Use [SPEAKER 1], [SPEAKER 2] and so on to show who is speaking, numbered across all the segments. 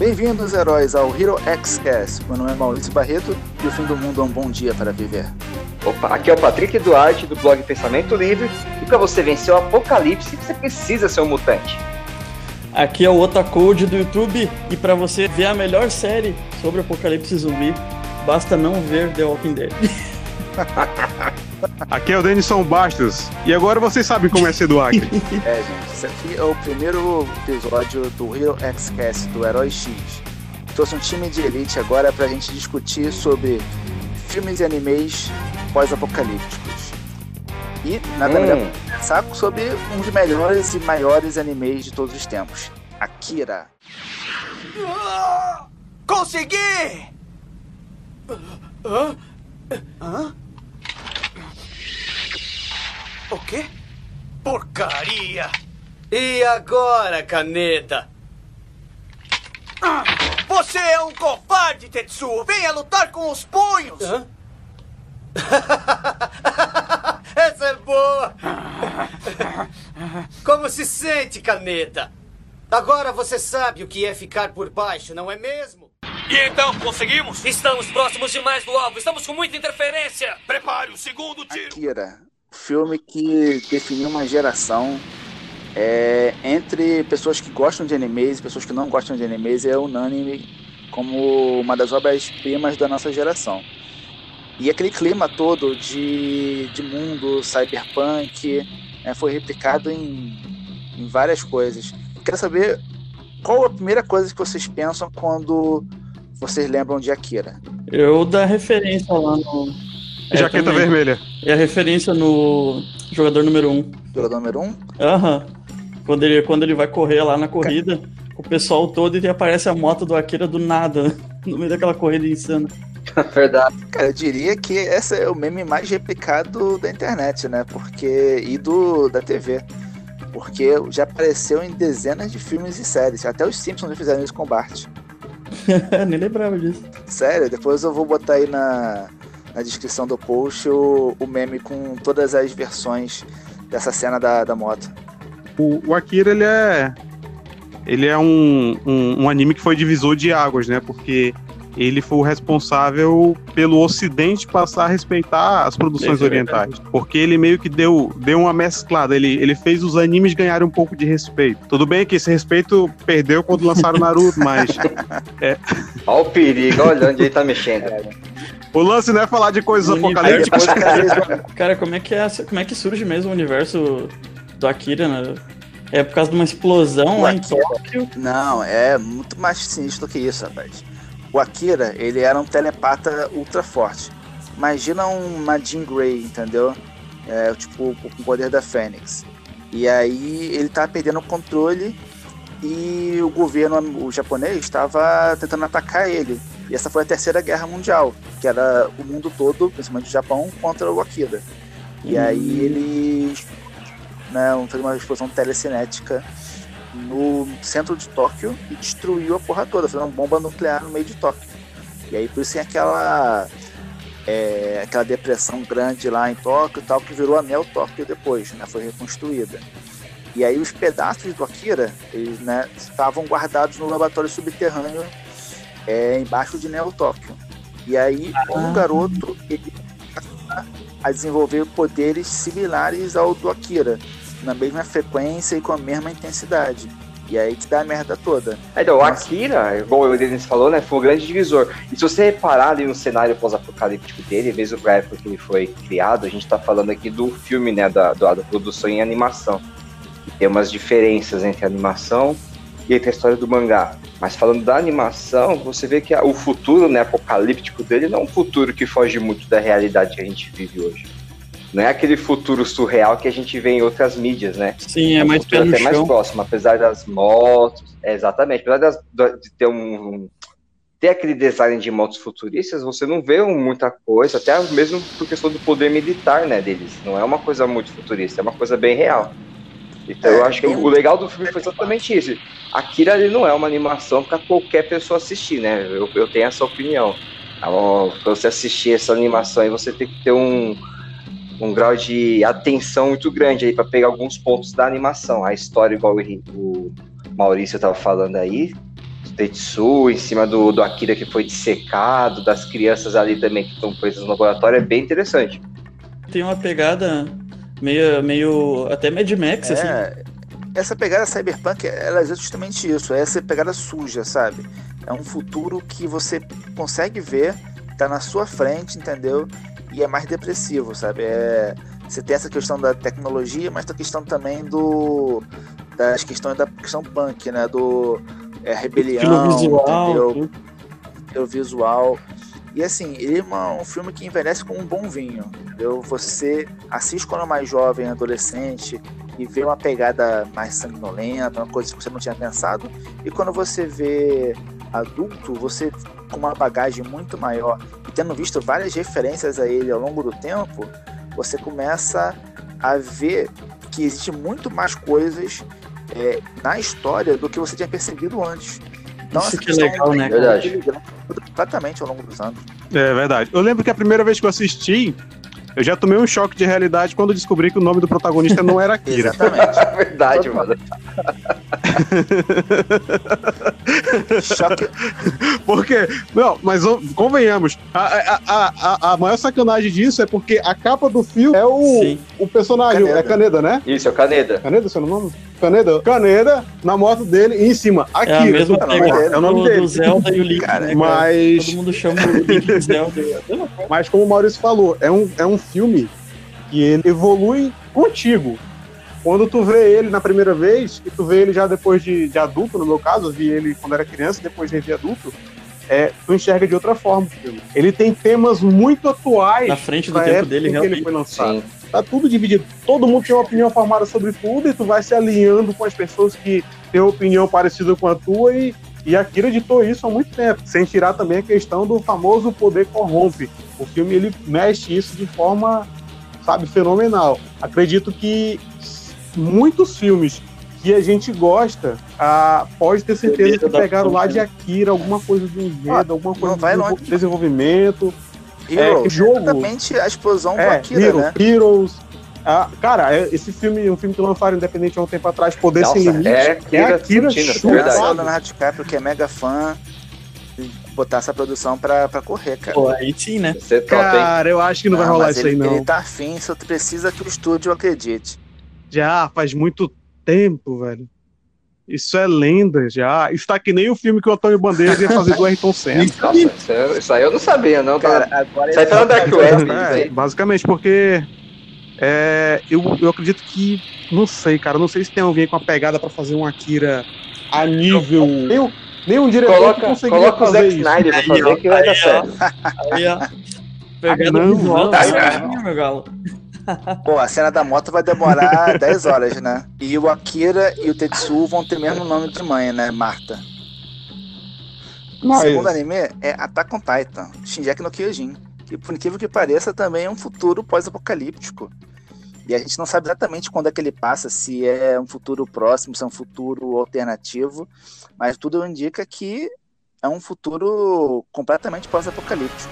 [SPEAKER 1] Bem-vindos, heróis, ao Hero X-Cast. Meu nome é Maurício Barreto e o fim do mundo é um bom dia para viver.
[SPEAKER 2] Opa, aqui é o Patrick Duarte do blog Pensamento Livre e para você vencer o apocalipse, você precisa ser um mutante.
[SPEAKER 3] Aqui é o Otacode do YouTube e para você ver a melhor série sobre apocalipse zumbi, basta não ver The Walking Dead.
[SPEAKER 4] Aqui é o Denison Bastos. E agora vocês sabem como é ser do Acre.
[SPEAKER 1] É, gente, esse aqui é o primeiro episódio do Hero X-Cast, do Herói X. Trouxe um time de elite agora pra gente discutir sobre filmes e animes pós-apocalípticos. E nada
[SPEAKER 2] Hum.
[SPEAKER 1] melhor sobre um dos melhores e maiores animes de todos os tempos, Akira.
[SPEAKER 5] Consegui! Hã? Hã? O quê? Porcaria! E agora, caneta? Ah, Você é um covarde, Tetsuo! Venha lutar com os punhos! Essa é boa! Como se sente, caneta? Agora você sabe o que é ficar por baixo, não é mesmo?
[SPEAKER 6] E então, conseguimos? Estamos próximos demais do alvo. Estamos com muita interferência.
[SPEAKER 5] Prepare o segundo tiro!
[SPEAKER 1] Akira, filme que definiu uma geração é, entre pessoas que gostam de animes e pessoas que não gostam de animes é unânime como uma das obras-primas da nossa geração. E aquele clima todo de, de mundo cyberpunk né, foi replicado em, em várias coisas. Quero saber qual a primeira coisa que vocês pensam quando vocês lembram de Akira.
[SPEAKER 3] Eu da referência lá no. É,
[SPEAKER 4] Jaqueta
[SPEAKER 3] também.
[SPEAKER 4] vermelha.
[SPEAKER 3] É a referência no jogador número 1. Um.
[SPEAKER 1] Jogador número 1? Um?
[SPEAKER 3] Aham. Quando ele, quando ele vai correr lá na corrida, o pessoal todo e aparece a moto do Akira do nada, no meio daquela corrida insana.
[SPEAKER 2] Verdade.
[SPEAKER 1] Cara, eu diria que esse é o meme mais replicado da internet, né? Porque. e do da TV. Porque já apareceu em dezenas de filmes e séries. Até os Simpsons fizeram isso com o Bart.
[SPEAKER 3] Nem lembrava disso.
[SPEAKER 1] Sério, depois eu vou botar aí na, na descrição do post o, o meme com todas as versões dessa cena da, da moto.
[SPEAKER 4] O, o Akira, ele é. Ele é um, um, um anime que foi divisor de águas, né? Porque ele foi o responsável pelo Ocidente passar a respeitar as produções
[SPEAKER 3] é
[SPEAKER 4] orientais. Porque ele meio que deu, deu uma mesclada. Ele, ele fez os animes ganharem um pouco de respeito. Tudo bem que esse respeito perdeu quando lançaram Naruto, mas
[SPEAKER 2] Olha o perigo, olha onde ele tá mexendo.
[SPEAKER 4] O lance não é falar de coisas apocalípticas.
[SPEAKER 1] cara,
[SPEAKER 3] Cara, como é que é, como é que surge mesmo o universo do Akira, né? É por causa de uma explosão
[SPEAKER 1] O
[SPEAKER 3] lá em. Tóquio.
[SPEAKER 1] Não, é muito mais sinistro que isso, rapaz. O Akira, ele era um telepata ultra forte. Imagina um Majin Grey, entendeu? É, tipo, com o poder da Fênix. E aí ele tava perdendo o controle e o governo o japonês estava tentando atacar ele. E essa foi a terceira guerra mundial, que era o mundo todo, principalmente o Japão, contra o Akira. E aí eles né, fez uma explosão telecinética no centro de Tóquio e destruiu a porra toda, fez uma bomba nuclear no meio de Tóquio. E aí por isso tem aquela é, aquela depressão grande lá em Tóquio e tal, que virou a Neo Tóquio depois, né? Foi reconstruída. E aí os pedaços do Akira, eles né, estavam guardados no laboratório subterrâneo é, embaixo de Neo Tóquio. E aí um garoto ele a desenvolver poderes similares ao do Akira, na mesma frequência e com a mesma intensidade. E aí que dá a merda toda.
[SPEAKER 2] Então, o. Akira, igual o Denis falou, né, foi um grande divisor. E se você reparar ali no cenário pós-apocalíptico dele, mesmo pra época que ele foi criado, a gente tá falando aqui do filme, né, da, da, da produção em animação. Tem umas diferenças entre a animação e entre a história do mangá. Mas falando da animação, você vê que o futuro, né, apocalíptico dele não é um futuro que foge muito da realidade que a gente vive hoje. Não é aquele futuro surreal que a gente vê em outras mídias, né?
[SPEAKER 3] Sim, é
[SPEAKER 2] um
[SPEAKER 3] mais pé no
[SPEAKER 2] até mais próximo, apesar das motos. é, exatamente, apesar das- de ter um, ter aquele design de motos futuristas, você não vê muita coisa, até mesmo por questão do poder militar, né, deles. Não é uma coisa muito futurista, é uma coisa bem real. Então
[SPEAKER 1] É,
[SPEAKER 2] eu acho que o legal do filme foi exatamente isso. Akira ele não é uma animação para qualquer pessoa assistir, né? Eu, eu tenho essa opinião. Então, pra você assistir essa animação aí, você tem que ter um, um grau de atenção muito grande aí para pegar alguns pontos da animação. A história, igual o Maurício estava falando aí, do Tetsu, em cima do, do Akira que foi dissecado, das crianças ali também que estão presas no laboratório, é bem interessante.
[SPEAKER 3] Tem uma pegada meio, meio até Mad Max, assim.
[SPEAKER 1] É, essa pegada cyberpunk, ela é justamente isso, é essa pegada suja, sabe? É um futuro que você consegue ver, tá na sua frente, entendeu? E é mais depressivo, sabe? É, você tem essa questão da tecnologia, mas tem a questão também do das questões da questão punk, né? Do é, rebelião,
[SPEAKER 3] visual,
[SPEAKER 1] entendeu?
[SPEAKER 3] tudo.
[SPEAKER 1] o visual. E assim, ele é uma- um filme que envelhece com um bom vinho, entendeu? Você assiste quando é mais jovem, adolescente, e vê uma pegada mais sanguinolenta, uma coisa que você não tinha pensado. E quando você vê adulto, você com uma bagagem muito maior e tendo visto várias referências a ele ao longo do tempo, você começa a ver que existe muito mais coisas é, na história do que você tinha percebido antes. Então,
[SPEAKER 3] Isso que é legal, né,
[SPEAKER 1] equilibrado completamente ao longo dos anos.
[SPEAKER 4] É verdade. Eu lembro que a primeira vez que eu assisti, eu já tomei um choque de realidade quando descobri que o nome do protagonista não era Akira.
[SPEAKER 1] Exatamente.
[SPEAKER 2] É verdade, mano.
[SPEAKER 4] Porque, não, mas convenhamos, a, a, a, a- maior sacanagem disso é porque a capa do filme é o,
[SPEAKER 3] Sim.
[SPEAKER 4] o personagem,
[SPEAKER 1] Caneda.
[SPEAKER 4] é Caneda, né?
[SPEAKER 2] Isso, é o Caneda.
[SPEAKER 4] Caneda, seu nome? Caneda? Caneda na moto dele e em cima,
[SPEAKER 3] É a
[SPEAKER 4] Akira.
[SPEAKER 3] mesma
[SPEAKER 1] Porra,
[SPEAKER 3] pegada
[SPEAKER 4] é o nome
[SPEAKER 3] do,
[SPEAKER 4] dele.
[SPEAKER 3] do Zelda e o Link,
[SPEAKER 1] Cara,
[SPEAKER 3] né, cara?
[SPEAKER 4] Mas,
[SPEAKER 3] Todo mundo chama o Link de Zelda. É
[SPEAKER 4] mas como o Maurício falou, é um, é um filme que ele evolui contigo. Quando tu vê ele na primeira vez, e tu vê ele já depois de, de adulto, no meu caso, eu vi ele quando era criança, depois de adulto, é, tu enxerga de outra forma o filme. Ele tem temas muito atuais
[SPEAKER 3] Na frente do tempo dele,
[SPEAKER 4] que ele
[SPEAKER 3] realmente.
[SPEAKER 4] foi lançado.
[SPEAKER 2] Sim.
[SPEAKER 4] Tá tudo dividido. Todo mundo tem uma opinião formada sobre tudo e tu vai se alinhando com as pessoas que têm uma opinião parecida com a tua e, e Akira editou isso há muito tempo. Sem tirar também a questão do famoso poder corrompe. O filme ele mexe isso de forma, sabe, fenomenal. Acredito que muitos filmes que a gente gosta, ah, pode ter certeza que pegaram lá de? Akira, alguma coisa do enredo, alguma coisa
[SPEAKER 1] vai
[SPEAKER 4] do
[SPEAKER 1] longe.
[SPEAKER 4] desenvolvimento.
[SPEAKER 1] Heroes,
[SPEAKER 4] É, jogo.
[SPEAKER 1] exatamente a explosão do
[SPEAKER 4] É,
[SPEAKER 1] Akira,
[SPEAKER 4] Hero,
[SPEAKER 1] né?
[SPEAKER 4] Heroes. Ah, cara, é- esse filme, um filme que lançaram independente há um tempo atrás, Poder Sem
[SPEAKER 2] Nossa,
[SPEAKER 4] Limite,
[SPEAKER 2] é
[SPEAKER 4] é
[SPEAKER 2] Akira
[SPEAKER 4] Akira chupado.
[SPEAKER 2] verdade.
[SPEAKER 1] Graças ao Leonardo DiCaprio, que é mega fã, e botar essa produção pra, pra correr, cara.
[SPEAKER 3] Pô, aí sim, né?
[SPEAKER 2] Você é top, hein?
[SPEAKER 4] Cara, eu acho que não, vai rolar
[SPEAKER 1] mas
[SPEAKER 4] isso aí,
[SPEAKER 1] ele,
[SPEAKER 4] não.
[SPEAKER 1] Ele tá afim, só precisa que o estúdio acredite.
[SPEAKER 4] Já faz muito tempo, velho. Isso é lenda já. Isso tá que nem o filme que o Antônio Bandeiras ia fazer do Ayrton Senna.
[SPEAKER 2] Nossa, isso, isso aí eu não sabia, não.
[SPEAKER 1] Cara,
[SPEAKER 2] Tá...
[SPEAKER 1] agora
[SPEAKER 2] Isso aí tá no Dark Web, isso
[SPEAKER 4] É,
[SPEAKER 2] aí.
[SPEAKER 4] basicamente, porque é, eu, eu acredito que. Não sei, cara. Não sei se tem alguém com a pegada pra fazer um Akira a nível. Nem, um- nem um diretor que
[SPEAKER 2] Coloca,
[SPEAKER 4] conseguiria
[SPEAKER 2] coloca o
[SPEAKER 4] fazer
[SPEAKER 2] Zack
[SPEAKER 4] isso.
[SPEAKER 2] Snyder pra
[SPEAKER 3] Aí,
[SPEAKER 2] fazer
[SPEAKER 3] ó,
[SPEAKER 2] que vai dar
[SPEAKER 3] aí,
[SPEAKER 2] certo.
[SPEAKER 3] Aí, ó. Pegada
[SPEAKER 4] não,
[SPEAKER 3] visual,
[SPEAKER 4] não.
[SPEAKER 3] certinho, meu galo.
[SPEAKER 1] Pô, a cena da moto vai demorar 10 horas, né? E o Akira e o Tetsuo vão ter o mesmo nome de mãe, né? Marta. O segundo anime é Attack on Titan, Shinjeki no Kyojin. Que por incrível que pareça, também é um futuro pós-apocalíptico. E a gente não sabe exatamente quando é que ele passa, se é um futuro próximo, se é um futuro alternativo, mas tudo indica que é um futuro completamente pós-apocalíptico.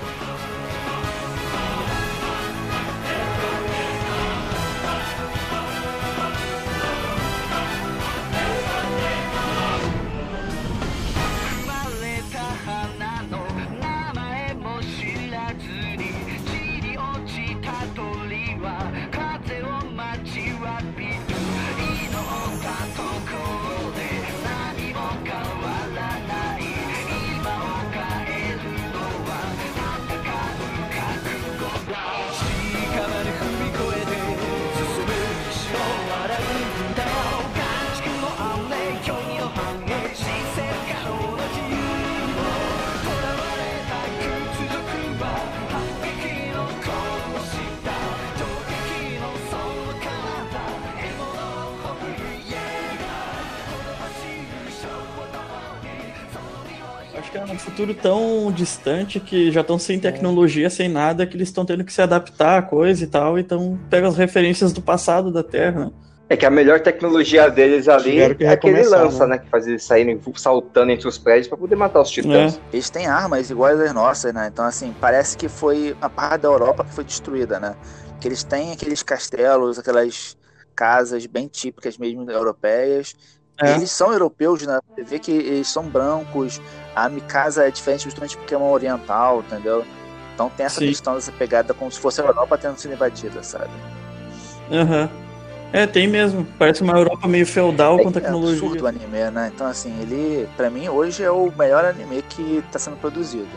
[SPEAKER 3] É um futuro tão distante que já estão sem tecnologia, sem nada, que eles estão tendo que se adaptar a coisa e tal, então pega as referências do passado da Terra. né?
[SPEAKER 2] É que a melhor tecnologia deles ali é que ele
[SPEAKER 4] recomeçar,
[SPEAKER 2] lança, né? Que faz eles saírem saltando entre os prédios pra poder matar os titãs.
[SPEAKER 1] Eles têm armas iguais às nossas, né? Então, assim, parece que foi a parte da Europa que foi destruída, né? Que eles têm aqueles castelos, aquelas casas bem típicas mesmo europeias,
[SPEAKER 3] É.
[SPEAKER 1] Eles são europeus, né? Você vê que eles são brancos, a Mikasa é diferente justamente porque é uma oriental, entendeu? Então tem essa
[SPEAKER 3] Sim.
[SPEAKER 1] questão dessa pegada como se fosse a Europa tendo sido invadida, sabe?
[SPEAKER 3] Aham. É, tem mesmo. Parece uma Europa meio feudal com
[SPEAKER 1] É
[SPEAKER 3] tecnologia.
[SPEAKER 1] absurdo o anime, né? Então, assim, ele, pra mim, hoje é o melhor anime que tá sendo produzido.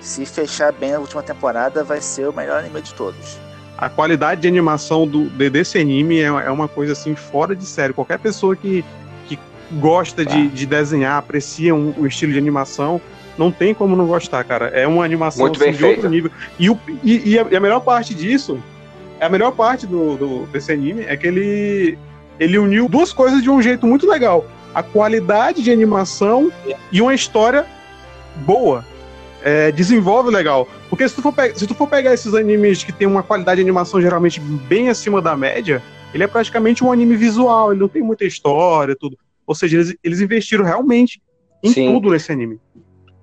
[SPEAKER 1] Se fechar bem a última temporada, vai ser o melhor anime de todos.
[SPEAKER 4] A qualidade de animação do, de- desse anime é, é uma coisa assim fora de sério. Qualquer pessoa que, gosta de, de desenhar, aprecia um, o estilo de animação, não tem como não gostar, cara. É uma animação
[SPEAKER 2] Muito bem
[SPEAKER 4] assim, de outro
[SPEAKER 2] feita.
[SPEAKER 4] nível. E, o, e, e a, melhor parte disso, a melhor parte do, do- desse anime é que ele, ele uniu duas coisas de um jeito muito legal: a qualidade de animação e uma história boa. É, desenvolve legal. Porque se tu, for se tu for pegar esses animes que tem uma qualidade de animação geralmente bem acima da média, ele é praticamente um anime visual, ele não tem muita história, tudo. Ou seja, eles, eles investiram realmente em
[SPEAKER 2] Sim.
[SPEAKER 4] tudo nesse anime.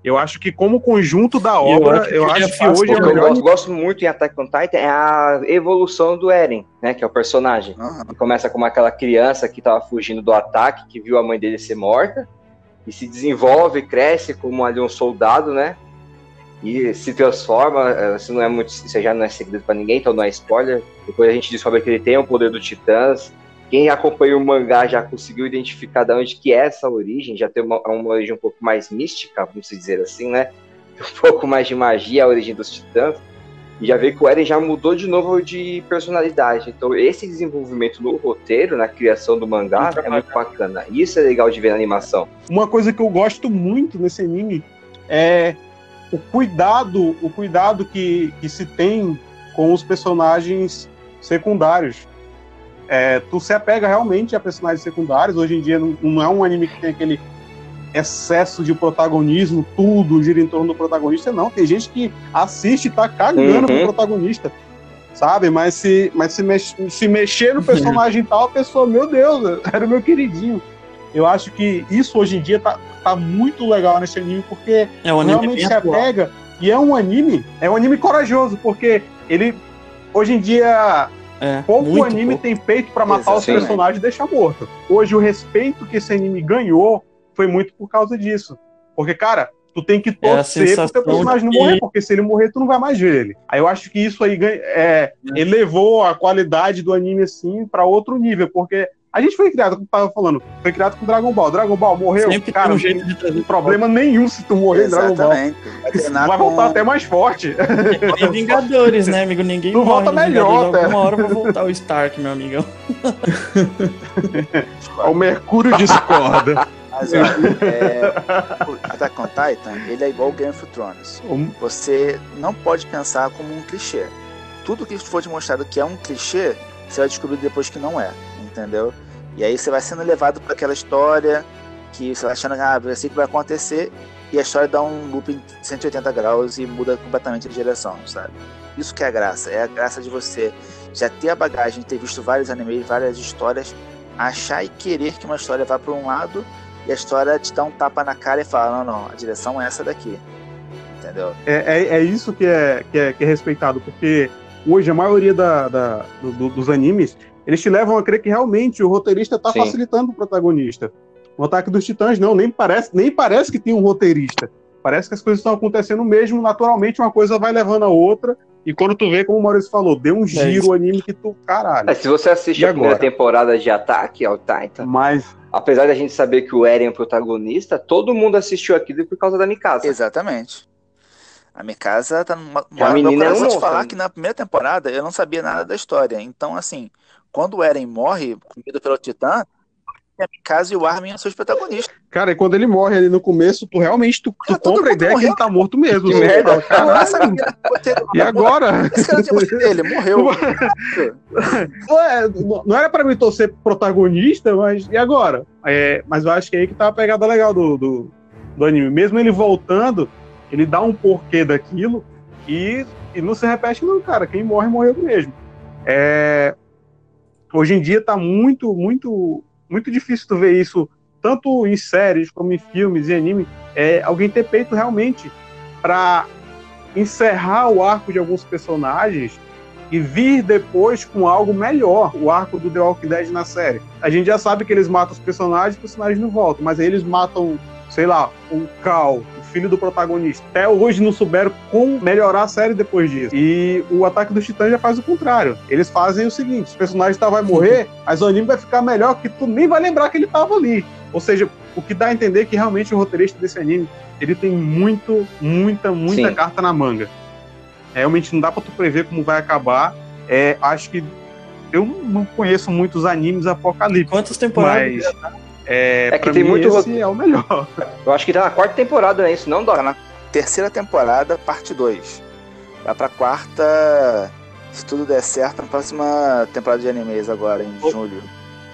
[SPEAKER 4] Eu acho que como conjunto da
[SPEAKER 3] eu
[SPEAKER 4] obra,
[SPEAKER 3] acho que
[SPEAKER 4] eu acho que hoje é
[SPEAKER 2] O
[SPEAKER 4] o
[SPEAKER 2] que eu
[SPEAKER 4] melhor
[SPEAKER 2] gosto, gosto muito em Attack on Titan é a evolução do Eren, né? Que é o personagem. Ele começa como aquela criança que tava fugindo do ataque, que viu a mãe dele ser morta, e se desenvolve, cresce como ali um soldado, né? E se transforma, eh, isso não é muito, isso já não é segredo pra ninguém, então não é spoiler. Depois a gente descobre que ele tem o poder do Titãs. Quem acompanha o mangá já conseguiu identificar de onde que é essa origem, já tem uma, uma origem um pouco mais mística, vamos dizer assim, né? Um pouco mais de magia a origem dos Titãs. E já vê que o Eren já mudou de novo de personalidade. Então, esse desenvolvimento no roteiro, na criação do mangá, é muito bacana. Isso é legal de ver na animação.
[SPEAKER 4] uma coisa que eu gosto muito nesse anime é o cuidado, o cuidado que, que se tem com os personagens secundários. É, tu se apega realmente a personagens secundários. Hoje em dia não, não é um anime que tem aquele excesso de protagonismo, tudo gira em torno do protagonista, não. Tem gente que assiste e tá cagando
[SPEAKER 2] Uhum.
[SPEAKER 4] pro protagonista. Sabe? Mas se, mas se, mex- se mexer no personagem tal, a pessoa, meu Deus, era o meu queridinho. Eu acho que isso hoje em dia tá, tá muito legal nesse anime, porque
[SPEAKER 3] É um anime
[SPEAKER 4] realmente se apega. E é um anime, é um anime corajoso, porque ele. Hoje em dia,
[SPEAKER 3] É,
[SPEAKER 4] pouco
[SPEAKER 3] muito
[SPEAKER 4] anime
[SPEAKER 3] pouco.
[SPEAKER 4] tem peito pra matar os
[SPEAKER 1] Exatamente.
[SPEAKER 4] personagens e deixar morto. Hoje, o respeito que esse anime ganhou foi muito por causa disso. Porque, cara, tu tem que
[SPEAKER 3] É
[SPEAKER 4] torcer pro
[SPEAKER 3] sensação
[SPEAKER 4] teu personagem não morrer, porque se ele morrer, tu não vai mais ver ele. Aí eu acho que isso aí ganha- é, elevou a qualidade do anime, assim, pra outro nível, porque a gente foi criado, como eu tava falando, foi criado com Dragon Ball. Dragon Ball morreu,
[SPEAKER 3] Sempre
[SPEAKER 4] cara,
[SPEAKER 3] tem um jeito de trazer
[SPEAKER 4] problema nenhum se tu morrer em Dragon Ball.
[SPEAKER 1] Exatamente. Vai
[SPEAKER 4] Vai
[SPEAKER 1] com-
[SPEAKER 4] voltar até mais forte.
[SPEAKER 3] Tem Vingadores, né, amigo? Ninguém
[SPEAKER 4] Não
[SPEAKER 3] morre
[SPEAKER 4] volta melhor, tá?
[SPEAKER 3] Alguma hora vai voltar o Stark, meu amigão.
[SPEAKER 4] O Mercúrio discorda.
[SPEAKER 1] Mas, ó, é, o Attack on Titan, ele é igual o Game of Thrones. Você não pode pensar como um clichê. Tudo que for te mostrado que é um clichê, você vai descobrir depois que não é, entendeu? E aí você vai sendo levado para aquela história que você vai achando, ah, assim que vai acontecer, e a história dá um loop em 180 graus e muda completamente a direção, sabe? Isso que é a graça, é a graça de você já ter a bagagem, ter visto vários animes, várias histórias, achar e querer que uma história vá para um lado e a história te dá um tapa na cara e fala, não, não, a direção é essa daqui. Entendeu?
[SPEAKER 4] É, é, é isso que é, que, é, que é respeitado, porque hoje a maioria da, da- do- dos animes, eles te levam a crer que realmente o roteirista tá
[SPEAKER 2] Sim.
[SPEAKER 4] facilitando o protagonista. No Ataque dos Titãs, não, nem parece, nem parece que tem um roteirista. Parece que as coisas estão acontecendo mesmo, naturalmente uma coisa vai levando a outra, e quando tu vê, como o Maurício falou, deu um giro
[SPEAKER 3] isso.
[SPEAKER 4] o anime que tu, caralho.
[SPEAKER 2] É, se você assiste
[SPEAKER 4] E
[SPEAKER 2] a primeira
[SPEAKER 4] agora?
[SPEAKER 2] temporada de Ataque ao Titan,
[SPEAKER 4] Mas
[SPEAKER 2] apesar da gente saber que o Eren é o protagonista, todo mundo assistiu aquilo por causa da Mikasa.
[SPEAKER 1] Exatamente. A minha casa tá numa.
[SPEAKER 2] A menina é um
[SPEAKER 1] falar
[SPEAKER 2] né?
[SPEAKER 1] que na primeira temporada eu não sabia nada da história. Então, assim, quando o Eren morre, comido pelo Titã, a Mikasa e o Armin são os protagonistas.
[SPEAKER 4] Cara, e quando ele morre ali no começo, tu realmente tu, tu
[SPEAKER 1] Cara,
[SPEAKER 4] compra a ideia que
[SPEAKER 1] morreu.
[SPEAKER 4] ele tá morto mesmo.
[SPEAKER 2] Que
[SPEAKER 4] Você
[SPEAKER 2] merda.
[SPEAKER 1] que
[SPEAKER 4] e agora?
[SPEAKER 1] Esse cara tinha gostado dele, morreu.
[SPEAKER 4] Não, era pra mim torcer pro protagonista, mas e agora? É, mas eu acho que é aí que tá a pegada legal do, do, do anime. Mesmo ele voltando, ele dá um porquê daquilo e, e não se repete, não, cara. Quem morre, morreu mesmo. É, hoje em dia tá muito, muito, muito difícil tu ver isso, tanto em séries como em filmes e anime. É, alguém ter peito realmente pra encerrar o arco de alguns personagens e vir depois com algo melhor, o arco do The Walking Dead na série. A gente já sabe que eles matam os personagens, os personagens não voltam, mas aí eles matam, sei lá, o Cal, o filho do protagonista. Até hoje não souberam como melhorar a série depois disso. E o Ataque dos Titãs já faz o contrário. Eles fazem o seguinte: os personagens tá, vai morrer, mas o anime vai ficar melhor que tu nem vai lembrar que ele tava ali. Ou seja, o que dá a entender que realmente o roteirista desse anime, ele tem muito, muita, muita
[SPEAKER 2] Sim.
[SPEAKER 4] carta na manga. Realmente não dá pra tu prever como vai acabar. É, acho que eu não conheço muitos animes apocalípticos,
[SPEAKER 3] Quantas temporadas?
[SPEAKER 4] mas é,
[SPEAKER 2] É que
[SPEAKER 4] pra
[SPEAKER 2] tem
[SPEAKER 4] mim
[SPEAKER 2] muito
[SPEAKER 4] esse é o melhor.
[SPEAKER 2] Eu acho que tá na quarta temporada, né? Isso não
[SPEAKER 1] Tá
[SPEAKER 2] dá.
[SPEAKER 1] na terceira temporada, parte 2. Vai pra quarta, se tudo der certo, na próxima temporada de animes agora, em
[SPEAKER 3] Oh.
[SPEAKER 1] julho.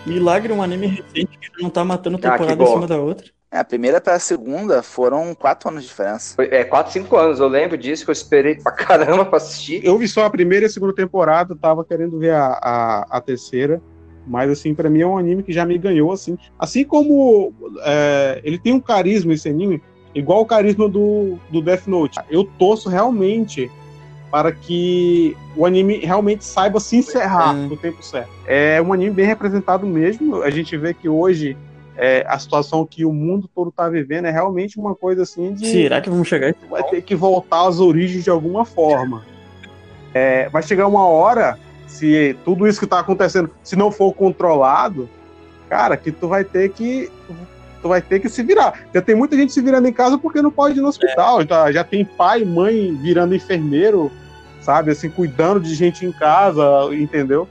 [SPEAKER 3] Milagre, um anime recente que não tá matando
[SPEAKER 2] Ah,
[SPEAKER 3] temporada
[SPEAKER 2] bom.
[SPEAKER 3] em cima da outra.
[SPEAKER 1] É, a primeira pra segunda foram quatro anos de diferença.
[SPEAKER 2] É 4, 5 anos, eu lembro disso, que eu esperei pra caramba pra assistir.
[SPEAKER 4] Eu vi só a primeira e a segunda temporada, tava querendo ver a, a, a terceira. Mas, assim, pra mim é um anime que já me ganhou, assim. Assim como é, ele tem um carisma, esse anime, igual o carisma do, do Death Note. Eu torço realmente para que o anime realmente saiba se encerrar
[SPEAKER 3] Hum.
[SPEAKER 4] no tempo certo. É um anime bem representado mesmo. A gente vê que hoje é, a situação que o mundo todo tá vivendo é realmente uma coisa assim de
[SPEAKER 3] Será que vamos chegar?
[SPEAKER 4] vai ter que voltar às origens de alguma forma. É, vai chegar uma hora, se tudo isso que está acontecendo, se não for controlado, cara, que tu vai ter que tu vai ter que se virar. Já tem muita gente se virando em casa porque não pode ir no hospital. Já, já tem pai e mãe virando enfermeiro, sabe, assim, cuidando de gente em casa, entendeu?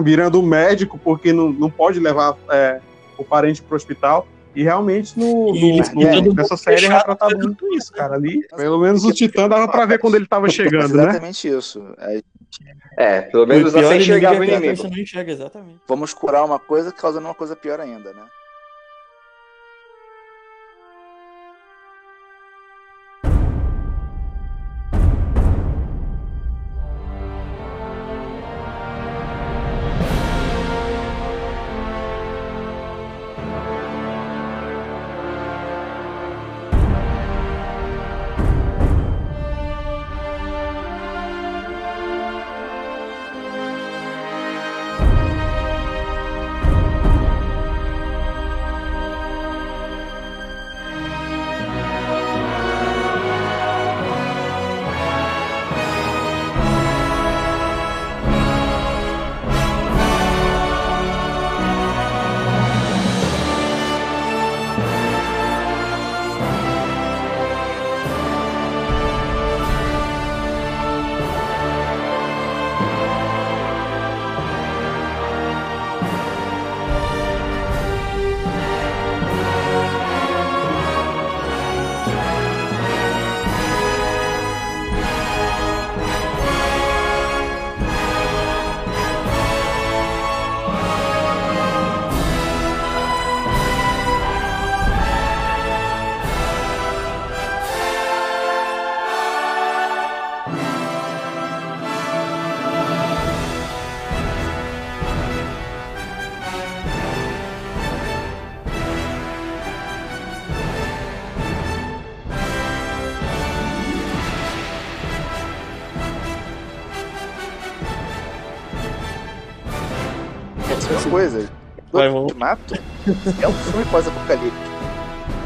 [SPEAKER 4] Virando médico porque não, não pode levar é, o parente pro hospital. E realmente no,
[SPEAKER 3] E
[SPEAKER 4] no- no- nessa série retratava muito isso, cara. Ali, pelo menos o Titã dava pra ver quando ele tava chegando, né?
[SPEAKER 1] Exatamente isso. É,
[SPEAKER 2] É, pelo menos você enxergava o inimigo.
[SPEAKER 3] Você não enxerga, exatamente.
[SPEAKER 1] vamos curar uma coisa causando uma coisa pior ainda, né? Coisa,
[SPEAKER 3] Vai,
[SPEAKER 1] o
[SPEAKER 3] vamos.
[SPEAKER 1] Ultimato é um filme pós-apocalíptico.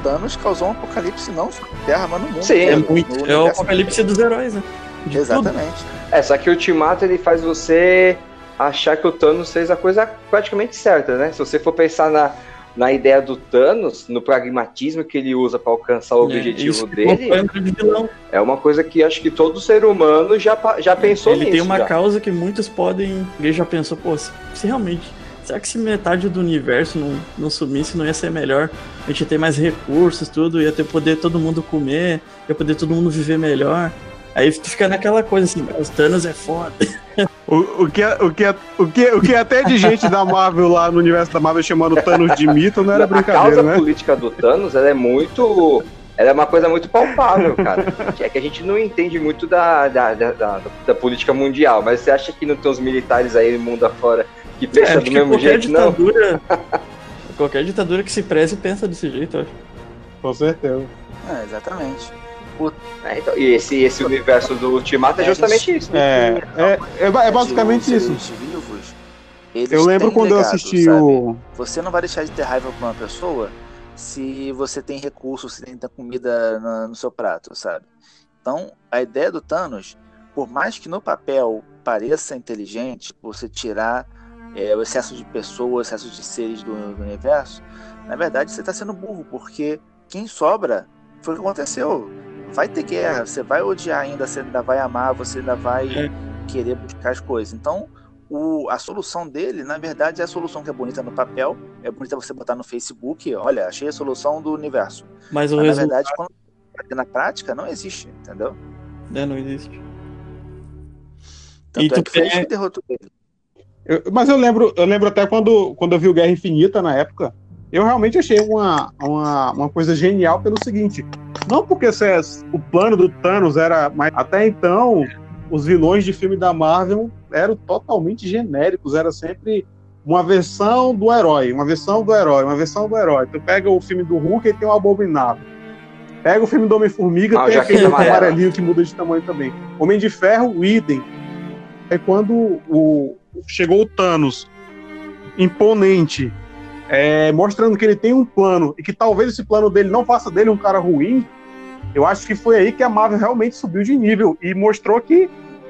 [SPEAKER 1] Thanos causou um apocalipse não só na Terra, mas no mundo.
[SPEAKER 2] Sim,
[SPEAKER 3] É muito.
[SPEAKER 1] no
[SPEAKER 3] É o apocalipse dos heróis, né? De tudo.
[SPEAKER 1] Exatamente.
[SPEAKER 2] É, só que o Ultimato ele faz você achar que o Thanos fez a coisa praticamente certa, né? Se você for pensar na, na ideia do Thanos, no pragmatismo que ele usa para alcançar o
[SPEAKER 3] É,
[SPEAKER 2] objetivo dele,
[SPEAKER 3] um vilão.
[SPEAKER 2] é uma coisa que acho que todo ser humano já, já pensou
[SPEAKER 3] Ele
[SPEAKER 2] nisso.
[SPEAKER 3] tem uma
[SPEAKER 2] já.
[SPEAKER 3] causa que muitos podem. Alguém já pensou, pô, se, se realmente. Será que se metade do universo não, não sumisse, não ia ser melhor? A gente ia ter mais recursos, tudo, ia ter poder todo mundo comer, ia poder todo mundo viver melhor. Aí tu fica naquela coisa assim, os Thanos é foda.
[SPEAKER 4] O, o, que, é- o, que, é- o, que, o que é até de gente da Marvel lá no universo da Marvel chamando Thanos de mito não era
[SPEAKER 2] a
[SPEAKER 4] brincadeira,
[SPEAKER 2] causa
[SPEAKER 4] né?
[SPEAKER 2] política do Thanos ela é muito. Ela é uma coisa muito palpável, cara. É que a gente não entende muito da, da, da, da- da política mundial, mas você acha que não tem os militares aí no mundo afora que pensam
[SPEAKER 3] É,
[SPEAKER 2] do mesmo jeito, não?
[SPEAKER 3] ditadura. qualquer ditadura que se preze pensa desse jeito, eu acho.
[SPEAKER 4] Com certeza.
[SPEAKER 1] É, exatamente.
[SPEAKER 2] É, então, e esse, esse universo do Ultimato é justamente isso.
[SPEAKER 4] É, é, é, é basicamente isso.
[SPEAKER 1] Vivos, eles
[SPEAKER 4] Eu lembro quando eu
[SPEAKER 1] legado,
[SPEAKER 4] assisti
[SPEAKER 1] sabe?
[SPEAKER 4] o.
[SPEAKER 1] Você não vai deixar de ter raiva por uma pessoa se você tem recursos, se tem comida na- no seu prato, sabe? Então, a ideia do Thanos, por mais que no papel pareça inteligente, você tirar é, o excesso de pessoas, o excesso de seres do, do universo, na verdade você está sendo burro, porque quem sobra foi o que aconteceu. Vai ter guerra, você vai odiar ainda, você ainda vai amar, você ainda vai
[SPEAKER 3] É.
[SPEAKER 1] querer buscar as coisas. Então, o- a solução dele, na verdade, é a solução que é bonita no papel, é bonita você botar no Facebook, olha, achei a solução do universo.
[SPEAKER 3] Mas o
[SPEAKER 1] Mas, na
[SPEAKER 3] resultado
[SPEAKER 1] verdade, quando na prática, não existe, entendeu?
[SPEAKER 3] né, não existe.
[SPEAKER 1] Tanto
[SPEAKER 3] E tu
[SPEAKER 1] é que foi isso que derrotou ele.
[SPEAKER 4] Eu- mas eu lembro, eu lembro até quando, quando eu vi o Guerra Infinita na época, eu realmente achei uma, uma, uma coisa genial pelo seguinte. Não porque é- o plano do Thanos era. Mas até então, os vilões de filme da Marvel eram totalmente genéricos, era sempre uma versão do herói, uma versão do herói, uma versão do herói. Tu pega o filme do Hulk e tem o Abominável. Pega o filme do Homem-Formiga,
[SPEAKER 2] Ah, o
[SPEAKER 4] tem aquele amarelinho que muda de tamanho também. Homem de Ferro, o idem. É quando o, chegou o Thanos imponente, é, mostrando que ele tem um plano e que talvez esse plano dele não faça dele um cara ruim, eu acho que foi aí que a Marvel realmente subiu de nível e mostrou que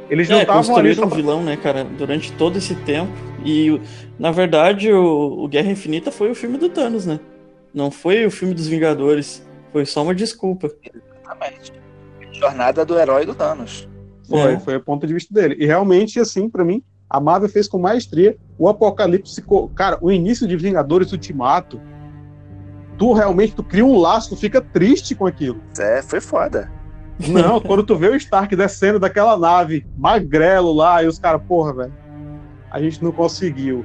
[SPEAKER 4] eles não
[SPEAKER 3] É,
[SPEAKER 4] estavam ali
[SPEAKER 3] construíram
[SPEAKER 4] só
[SPEAKER 3] um
[SPEAKER 4] pra...
[SPEAKER 3] vilão, né, cara, durante todo esse tempo. E, na verdade, o, o Guerra Infinita foi o filme do Thanos, né? Não foi o filme dos Vingadores. Foi só uma desculpa.
[SPEAKER 1] Exatamente. Jornada do herói do Thanos.
[SPEAKER 4] Foi,
[SPEAKER 3] É.
[SPEAKER 4] foi o ponto de vista dele. E realmente, assim, pra mim, a Marvel fez com maestria o Apocalipse. Cara, o início de Vingadores Ultimato, tu realmente tu cria um laço, tu fica triste com aquilo.
[SPEAKER 1] É, foi foda.
[SPEAKER 4] Não, quando tu vê o Stark descendo daquela nave, magrelo lá, e os caras, porra, velho, a gente não conseguiu.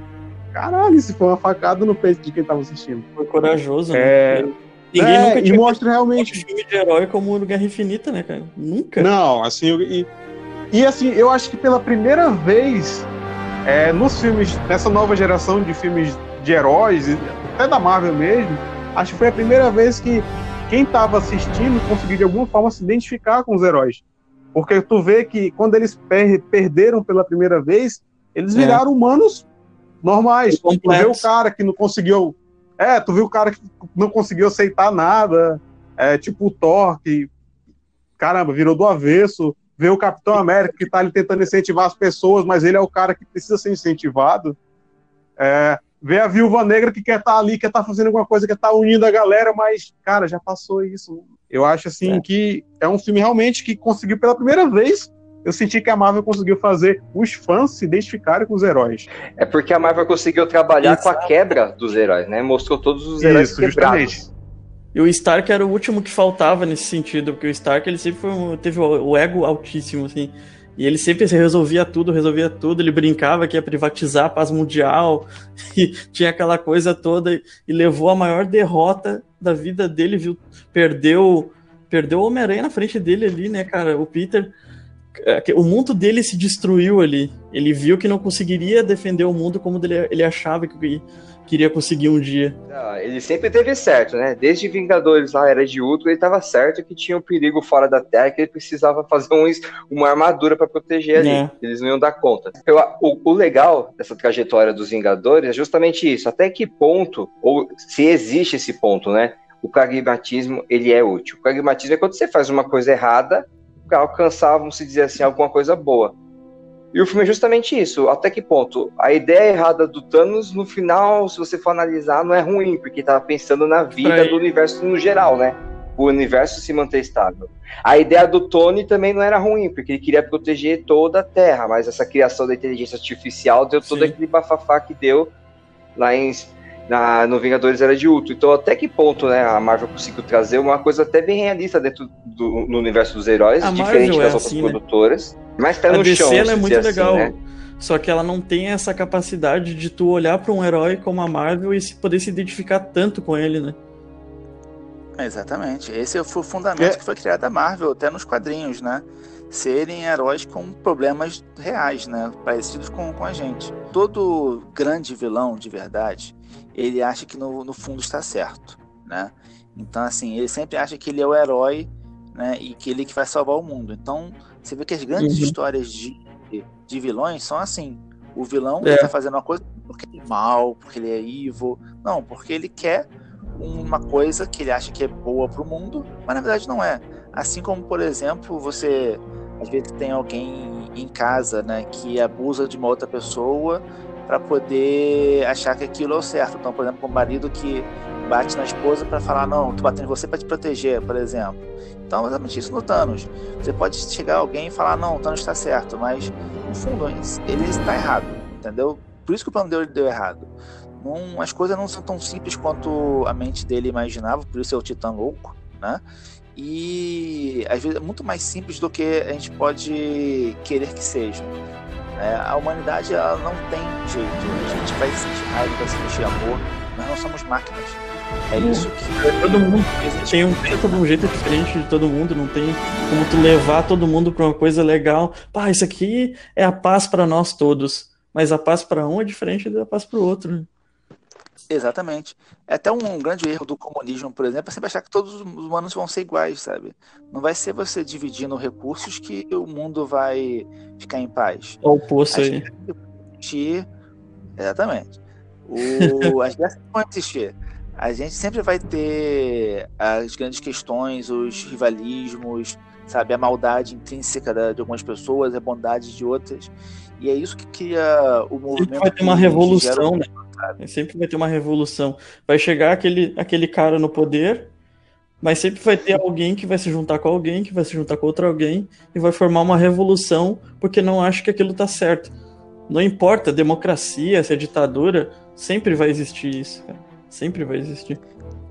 [SPEAKER 4] Caralho, isso foi uma facada no peito de quem tava assistindo.
[SPEAKER 3] Foi corajoso, né?
[SPEAKER 4] É,
[SPEAKER 3] Ninguém
[SPEAKER 4] é,
[SPEAKER 3] nunca
[SPEAKER 4] e
[SPEAKER 3] tinha
[SPEAKER 4] mostra
[SPEAKER 3] feito
[SPEAKER 4] realmente.
[SPEAKER 3] um filme de herói como o Guerra Infinita, né, cara? Nunca.
[SPEAKER 4] Não, assim, e, e assim, eu acho que pela primeira vez é, nos filmes, nessa nova geração de filmes de heróis, até da Marvel mesmo, acho que foi a primeira vez que quem estava assistindo conseguiu de alguma forma se identificar com os heróis. Porque tu vê que quando eles per- perderam pela primeira vez, eles
[SPEAKER 3] É.
[SPEAKER 4] viraram humanos normais. Tu vê o cara que não conseguiu. É, tu viu o cara que não conseguiu aceitar nada. É, tipo o Thor, que caramba, virou do avesso. Vê o Capitão América que tá ali tentando incentivar as pessoas, mas ele é o cara que precisa ser incentivado. É, vê a Viúva Negra que quer estar ali, quer estar fazendo alguma coisa, quer estar unindo a galera, mas, cara, já passou isso. Eu acho, assim,
[SPEAKER 3] É.
[SPEAKER 4] que é um filme realmente que conseguiu pela primeira vez. Eu senti que a Marvel conseguiu fazer os fãs se identificarem com os heróis.
[SPEAKER 2] É porque a Marvel conseguiu trabalhar com a
[SPEAKER 3] Exato.
[SPEAKER 2] quebra dos heróis, né? Mostrou todos os heróis
[SPEAKER 4] Isso,
[SPEAKER 2] quebrados.
[SPEAKER 4] justamente.
[SPEAKER 3] E o Stark era o último que faltava nesse sentido, porque o Stark ele sempre um- teve o, o ego altíssimo, assim. E ele sempre resolvia tudo, resolvia tudo. Ele brincava que ia privatizar a paz mundial, e tinha aquela coisa toda, e levou a maior derrota da vida dele, viu? Perdeu, perdeu o Homem-Aranha na frente dele ali, né, cara? O Peter. é, O mundo dele se destruiu ali. Ele viu que não conseguiria defender o mundo como ele, ele achava que queria conseguir um dia.
[SPEAKER 2] Ah, Ele sempre teve certo, né? Desde Vingadores lá, Era de Ultron, ele tava certo que tinha um perigo fora da Terra, que ele precisava fazer um, uma armadura para proteger ali.
[SPEAKER 3] É.
[SPEAKER 2] Eles não iam dar conta. Eu- o, o legal dessa trajetória dos Vingadores é justamente isso. Até que ponto, ou se existe esse ponto, né? O pragmatismo, ele é útil. O pragmatismo é quando você faz uma coisa errada para alcançar, vamos dizer assim, alguma coisa boa. E o filme é justamente isso. Até que ponto? A ideia errada do Thanos, no final, se você for analisar, não é ruim, porque tava pensando na vida do universo no geral, né? O universo se manter estável. A ideia do Tony também não era ruim, porque ele queria proteger toda a Terra, mas essa criação da inteligência artificial deu todo
[SPEAKER 3] Sim.
[SPEAKER 2] aquele bafafá que deu lá em, na, no Vingadores Era de Ultron. Então, até que ponto né, a Marvel conseguiu trazer uma coisa até bem realista dentro do no universo dos heróis,
[SPEAKER 3] A
[SPEAKER 2] diferente
[SPEAKER 3] Marvel é
[SPEAKER 2] das outras
[SPEAKER 3] assim, né?
[SPEAKER 2] produtoras. Mas tá
[SPEAKER 3] a
[SPEAKER 2] no
[SPEAKER 3] DC
[SPEAKER 2] chão,
[SPEAKER 3] ela é muito
[SPEAKER 2] assim,
[SPEAKER 3] legal,
[SPEAKER 2] né?
[SPEAKER 3] só que ela não tem essa capacidade de tu olhar pra um herói como a Marvel e se poder se identificar tanto com ele, né?
[SPEAKER 1] É, Exatamente. Esse foi o fundamento
[SPEAKER 4] É.
[SPEAKER 1] que foi criado a Marvel, até nos quadrinhos, né? Serem heróis com problemas reais, né? Parecidos com, com a gente. Todo grande vilão, de verdade, ele acha que no, no fundo está certo, né? Então, assim, ele sempre acha que ele é o herói, né? E que ele que vai salvar o mundo. Então, você vê que as grandes
[SPEAKER 3] Uhum.
[SPEAKER 1] histórias de, de vilões são assim. O vilão
[SPEAKER 3] É.
[SPEAKER 1] ele tá fazendo uma coisa porque ele é mal, porque ele é evil. Não, porque ele quer uma coisa que ele acha que é boa pro mundo, mas na verdade não é. Assim como, por exemplo, você às vezes tem alguém em casa, né, que abusa de uma outra pessoa para poder achar que aquilo é o certo. Então, por exemplo, um marido que bate na esposa para falar não, tô batendo em você para te proteger, por exemplo. Então, exatamente isso no Thanos. Você pode chegar alguém e falar não, o Thanos está certo, mas no fundo ele está errado, entendeu? Por isso que o plano dele deu errado. Não, as coisas não são tão simples quanto a mente dele imaginava, por isso é o Titã louco, né? E às vezes é muito mais simples do que a gente pode querer que seja. Né? a humanidade ela não tem jeito. A gente vai sentir raiva, vai sentir amor, nós não somos máquinas. É isso que
[SPEAKER 3] Todo mundo tem um, pensa de um jeito diferente de todo mundo, não tem como tu levar todo mundo pra uma coisa legal. Pá, isso aqui é a paz pra nós todos. Mas a paz pra um é diferente da paz pro outro.
[SPEAKER 1] Exatamente. É até um grande erro do comunismo, por exemplo, é sempre achar que todos os humanos vão ser iguais, sabe? Não vai ser você dividindo recursos que o mundo vai ficar em paz.
[SPEAKER 3] Olha o poço aí.
[SPEAKER 1] existir. Exatamente. O, as guerras vão existir. A gente sempre vai ter as grandes questões, os rivalismos, sabe? A maldade intrínseca de algumas pessoas, a bondade de outras. E é isso que cria o movimento.
[SPEAKER 3] Sempre vai ter uma revolução, né? Sempre vai ter uma revolução. Vai chegar aquele, aquele cara no poder, mas sempre vai ter alguém que vai se juntar com alguém, que vai se juntar com outro alguém, e vai formar uma revolução porque não acha que aquilo tá certo. Não importa, democracia, se é ditadura, sempre vai existir isso, cara. Sempre vai existir.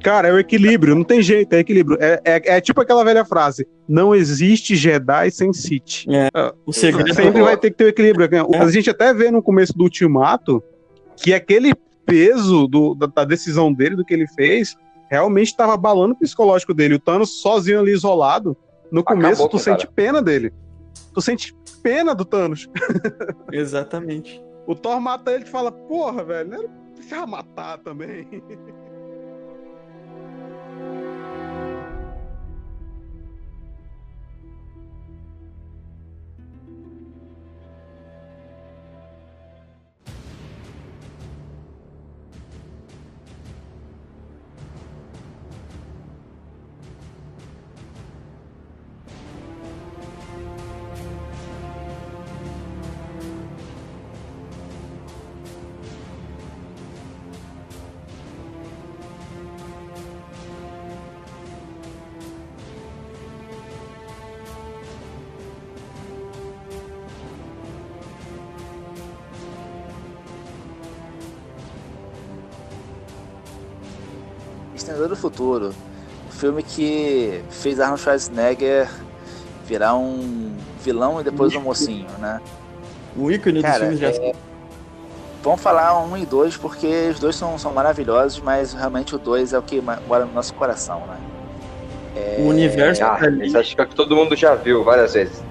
[SPEAKER 4] Cara, é o equilíbrio, não tem jeito, é equilíbrio. É, é, é tipo aquela velha frase: não existe Jedi sem Sith.
[SPEAKER 3] O segredo
[SPEAKER 4] Sempre vai ter que ter o equilíbrio.
[SPEAKER 3] É.
[SPEAKER 4] A gente até vê no começo do Ultimato que aquele peso do- da, da decisão dele, do que ele fez, realmente estava abalando o psicológico dele. O Thanos sozinho ali, isolado, no
[SPEAKER 2] Acabou
[SPEAKER 4] começo
[SPEAKER 2] com
[SPEAKER 4] tu
[SPEAKER 2] o
[SPEAKER 4] sente
[SPEAKER 2] cara.
[SPEAKER 4] pena dele. Tu sente pena do Thanos.
[SPEAKER 3] Exatamente.
[SPEAKER 4] O Thor mata ele e fala, porra, velho, não era precisava matar também.
[SPEAKER 1] Futuro. O filme que fez Arnold Schwarzenegger virar um vilão e depois um mocinho, né?
[SPEAKER 3] O ícone
[SPEAKER 1] Cara,
[SPEAKER 3] filmes de ação.
[SPEAKER 1] é- Vamos falar um e dois, porque os dois são, são maravilhosos, mas realmente o dois é o que mora no nosso coração, né?
[SPEAKER 3] O universo
[SPEAKER 2] Ah,
[SPEAKER 3] dali,
[SPEAKER 2] esse acho que é o que todo mundo já viu várias vezes.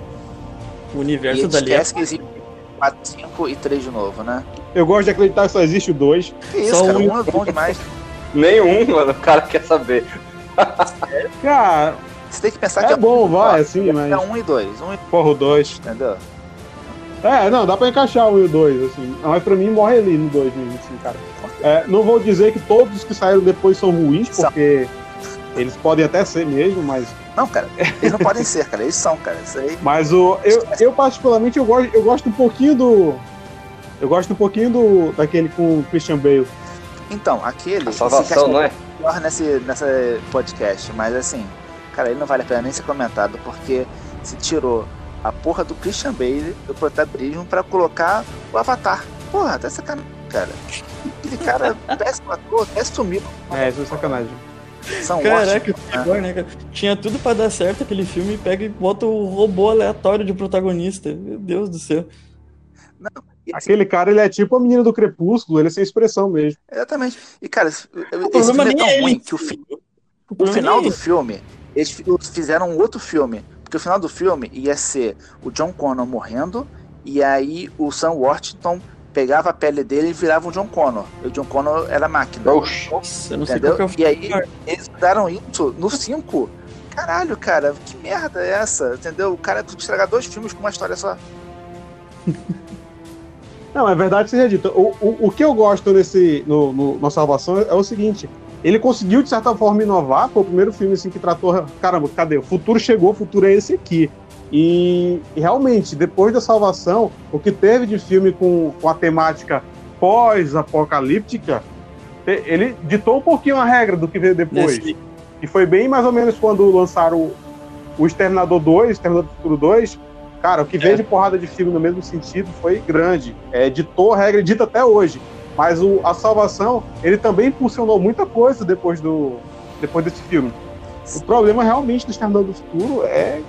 [SPEAKER 3] o
[SPEAKER 1] E
[SPEAKER 3] universo
[SPEAKER 1] a gente
[SPEAKER 3] dali é
[SPEAKER 1] esquece que existe 4, 5 e 3 de novo, né?
[SPEAKER 4] Eu gosto de acreditar que só existe o dois.
[SPEAKER 1] Que isso,
[SPEAKER 3] Só
[SPEAKER 1] cara,
[SPEAKER 3] um.
[SPEAKER 1] um é bom demais.
[SPEAKER 2] Nenhum, mano, o cara quer saber.
[SPEAKER 4] Cara,
[SPEAKER 1] Você tem que pensar que
[SPEAKER 4] é bom, vai, assim, mas.
[SPEAKER 1] é um e dois, um e
[SPEAKER 4] Porra, o dois.
[SPEAKER 1] entendeu?
[SPEAKER 4] É, não, dá pra encaixar o 1 e o 2, assim. Mas pra mim morre ali no 2 mesmo, assim, cara. É, não vou dizer que todos que saíram depois são ruins,
[SPEAKER 1] São.
[SPEAKER 4] porque eles podem até ser mesmo, mas.
[SPEAKER 1] Não, cara, eles não podem ser, cara, eles são, cara. Isso aí.
[SPEAKER 4] Mas o. Eu, eu particularmente eu gosto, eu gosto um pouquinho do. Eu gosto um pouquinho do. daquele com o Christian Bale.
[SPEAKER 1] Então, aquele.
[SPEAKER 2] A salvação, não é?
[SPEAKER 1] pior nesse, nessa podcast, mas assim, cara, ele não vale a pena nem ser comentado, porque se tirou a porra do Christian Bale do protagonismo pra colocar o Avatar. Porra, até sacanagem, cara. Aquele cara, péssimo ator, até sumiu.
[SPEAKER 4] É, isso é sacanagem.
[SPEAKER 1] São
[SPEAKER 3] Caraca,
[SPEAKER 1] ótimos,
[SPEAKER 3] que pior, né, cara? Tinha tudo pra dar certo aquele filme e pega e bota o robô aleatório de protagonista. Meu Deus do céu.
[SPEAKER 1] Assim,
[SPEAKER 4] Aquele cara, ele é tipo a menina do Crepúsculo, ele é sem expressão mesmo.
[SPEAKER 1] Exatamente. E, cara, esse, filme é tão
[SPEAKER 3] é
[SPEAKER 1] ruim
[SPEAKER 3] ele.
[SPEAKER 1] que o, fi-
[SPEAKER 3] O
[SPEAKER 1] final
[SPEAKER 3] nem
[SPEAKER 1] do
[SPEAKER 3] é
[SPEAKER 1] filme, eles fi- fizeram um outro filme. Porque o final do filme ia ser o John Connor morrendo, e aí o Sam Worthington pegava a pele dele e virava o John Connor. E o John Connor era máquina.
[SPEAKER 2] Oxi.
[SPEAKER 3] Nossa, eu não sei
[SPEAKER 1] Entendeu?
[SPEAKER 3] qual que é o
[SPEAKER 1] E aí eles mudaram isso no 5. caralho, cara, que merda é essa? Entendeu? O cara estragar dois filmes com uma história só.
[SPEAKER 4] Não, é verdade seja dito. O, o, o que eu gosto nesse, no, no, na Salvação é o seguinte: ele conseguiu, de certa forma, inovar. Foi o primeiro filme assim, que tratou. Caramba, cadê? O futuro chegou, o futuro é esse aqui. E, realmente, depois da Salvação, o que teve de filme com, com a temática pós-apocalíptica, ele ditou um pouquinho a regra do que veio depois. Nesse... E foi bem mais ou menos quando lançaram o, o Exterminador 2, Exterminador do Futuro 2, Cara, o que veio é. de porrada de filme no mesmo sentido foi grande. É, ditou a regra dita até hoje. Mas o, a salvação, ele também impulsionou muita coisa depois, do, depois desse filme. O problema realmente do Exterminador do Futuro é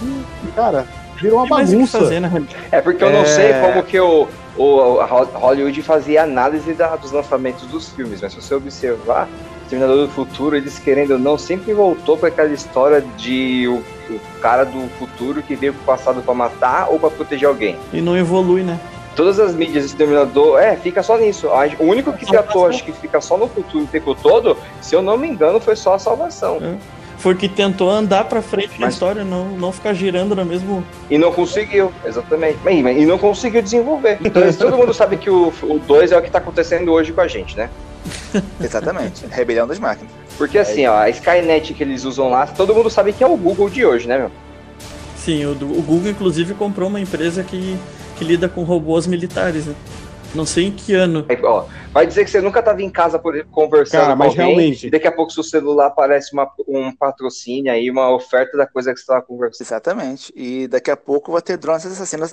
[SPEAKER 4] que, cara, virou uma bagunça. Fazer, né?
[SPEAKER 2] É porque eu não é... sei como que o, o a Hollywood fazia análise da, dos lançamentos dos filmes, mas se você observar, Exterminador do Futuro, eles querendo ou não, sempre voltou para aquela história de o, o, cara do futuro que veio pro passado para matar ou para proteger alguém.
[SPEAKER 3] E não evolui, né?
[SPEAKER 2] Todas as mídias do Exterminador, é, fica só nisso. O único que tratou, acho que fica só no futuro o tempo todo, se eu não me engano, foi só a salvação. É.
[SPEAKER 3] Foi que tentou andar pra frente Mas... na história, não, não ficar girando no mesmo.
[SPEAKER 2] E não conseguiu, exatamente. E não conseguiu desenvolver. Então todo mundo sabe que o 2 é o que tá acontecendo hoje com a gente, né?
[SPEAKER 1] Exatamente. Rebelião das máquinas.
[SPEAKER 2] Porque assim, ó, a Skynet que eles usam lá, todo mundo sabe que é o Google de hoje, né, meu?
[SPEAKER 3] Sim, o, o Google inclusive comprou uma empresa que, que lida com robôs militares, né? Não sei em que ano.
[SPEAKER 2] É, ó, vai dizer que você nunca estava em casa por conversando Cara, mas com alguém, realmente... daqui a pouco seu celular aparece uma, um patrocínio aí, uma oferta da coisa que você estava conversando.
[SPEAKER 1] Exatamente. E daqui a pouco vai ter drones assassinos.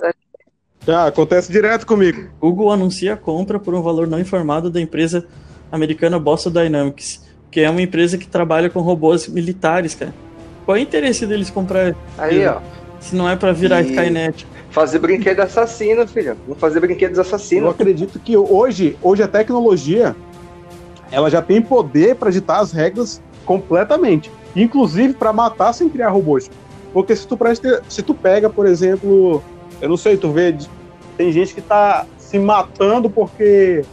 [SPEAKER 4] Ah, acontece direto comigo.
[SPEAKER 3] Google anuncia a compra por um valor não informado da empresa americana Boston Dynamics, que é uma empresa que trabalha com robôs militares, cara. Qual é o interesse deles comprar?
[SPEAKER 2] Aí, ó.
[SPEAKER 3] Se não é para virar e... Skynet.
[SPEAKER 2] Fazer brinquedo assassino, filho. Vamos fazer brinquedos assassinos.
[SPEAKER 4] Eu acredito que hoje, hoje a tecnologia ela já tem poder para ditar as regras completamente, inclusive para matar sem criar robôs. Porque se tu presta, se tu pega, por exemplo, eu não sei, tu vê tem gente que tá se matando porque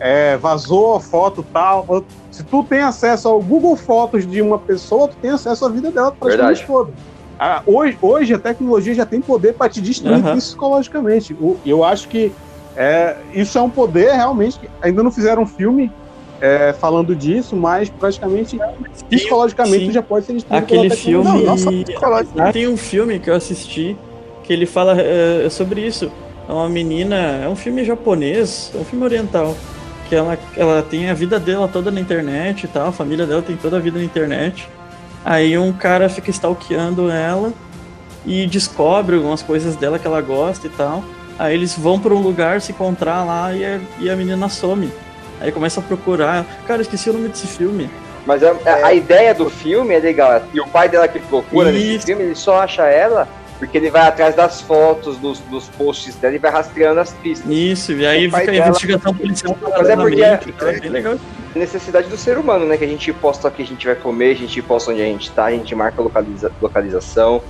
[SPEAKER 4] é, vazou a foto tal. Se tu tem acesso ao Google Fotos de uma pessoa, tu tem acesso à vida dela praticamente toda. Ah, hoje, hoje a tecnologia já tem poder para te destruir uhum. psicologicamente. Eu acho que é, isso é um poder realmente que ainda não fizeram um filme é, falando disso, mas praticamente psicologicamente Sim. já pode ser destruído.
[SPEAKER 3] Aquele filme. Não, não tem um filme que eu assisti que ele fala é, sobre isso. É uma menina, é um filme japonês, é um filme oriental que ela, ela tem a vida dela toda na internet e tal, a família dela tem toda a vida na internet. Aí um cara fica stalkeando ela e descobre algumas coisas dela que ela gosta e tal. Aí eles vão para um lugar se encontrar lá e a, e a menina some. Aí começa a procurar. Cara, esqueci o nome desse filme.
[SPEAKER 2] Mas a, a, a ideia do filme é legal. E o pai dela que procura Isso. nesse filme, ele só acha ela porque ele vai atrás das fotos, dos, dos posts dela e vai rastreando as pistas.
[SPEAKER 3] Isso, e aí fica a investigação policial.
[SPEAKER 2] Mas é porque é, é bem legal. necessidade do ser humano, né? Que a gente posta o que a gente vai comer, a gente posta onde a gente tá, a gente marca localiza, localização.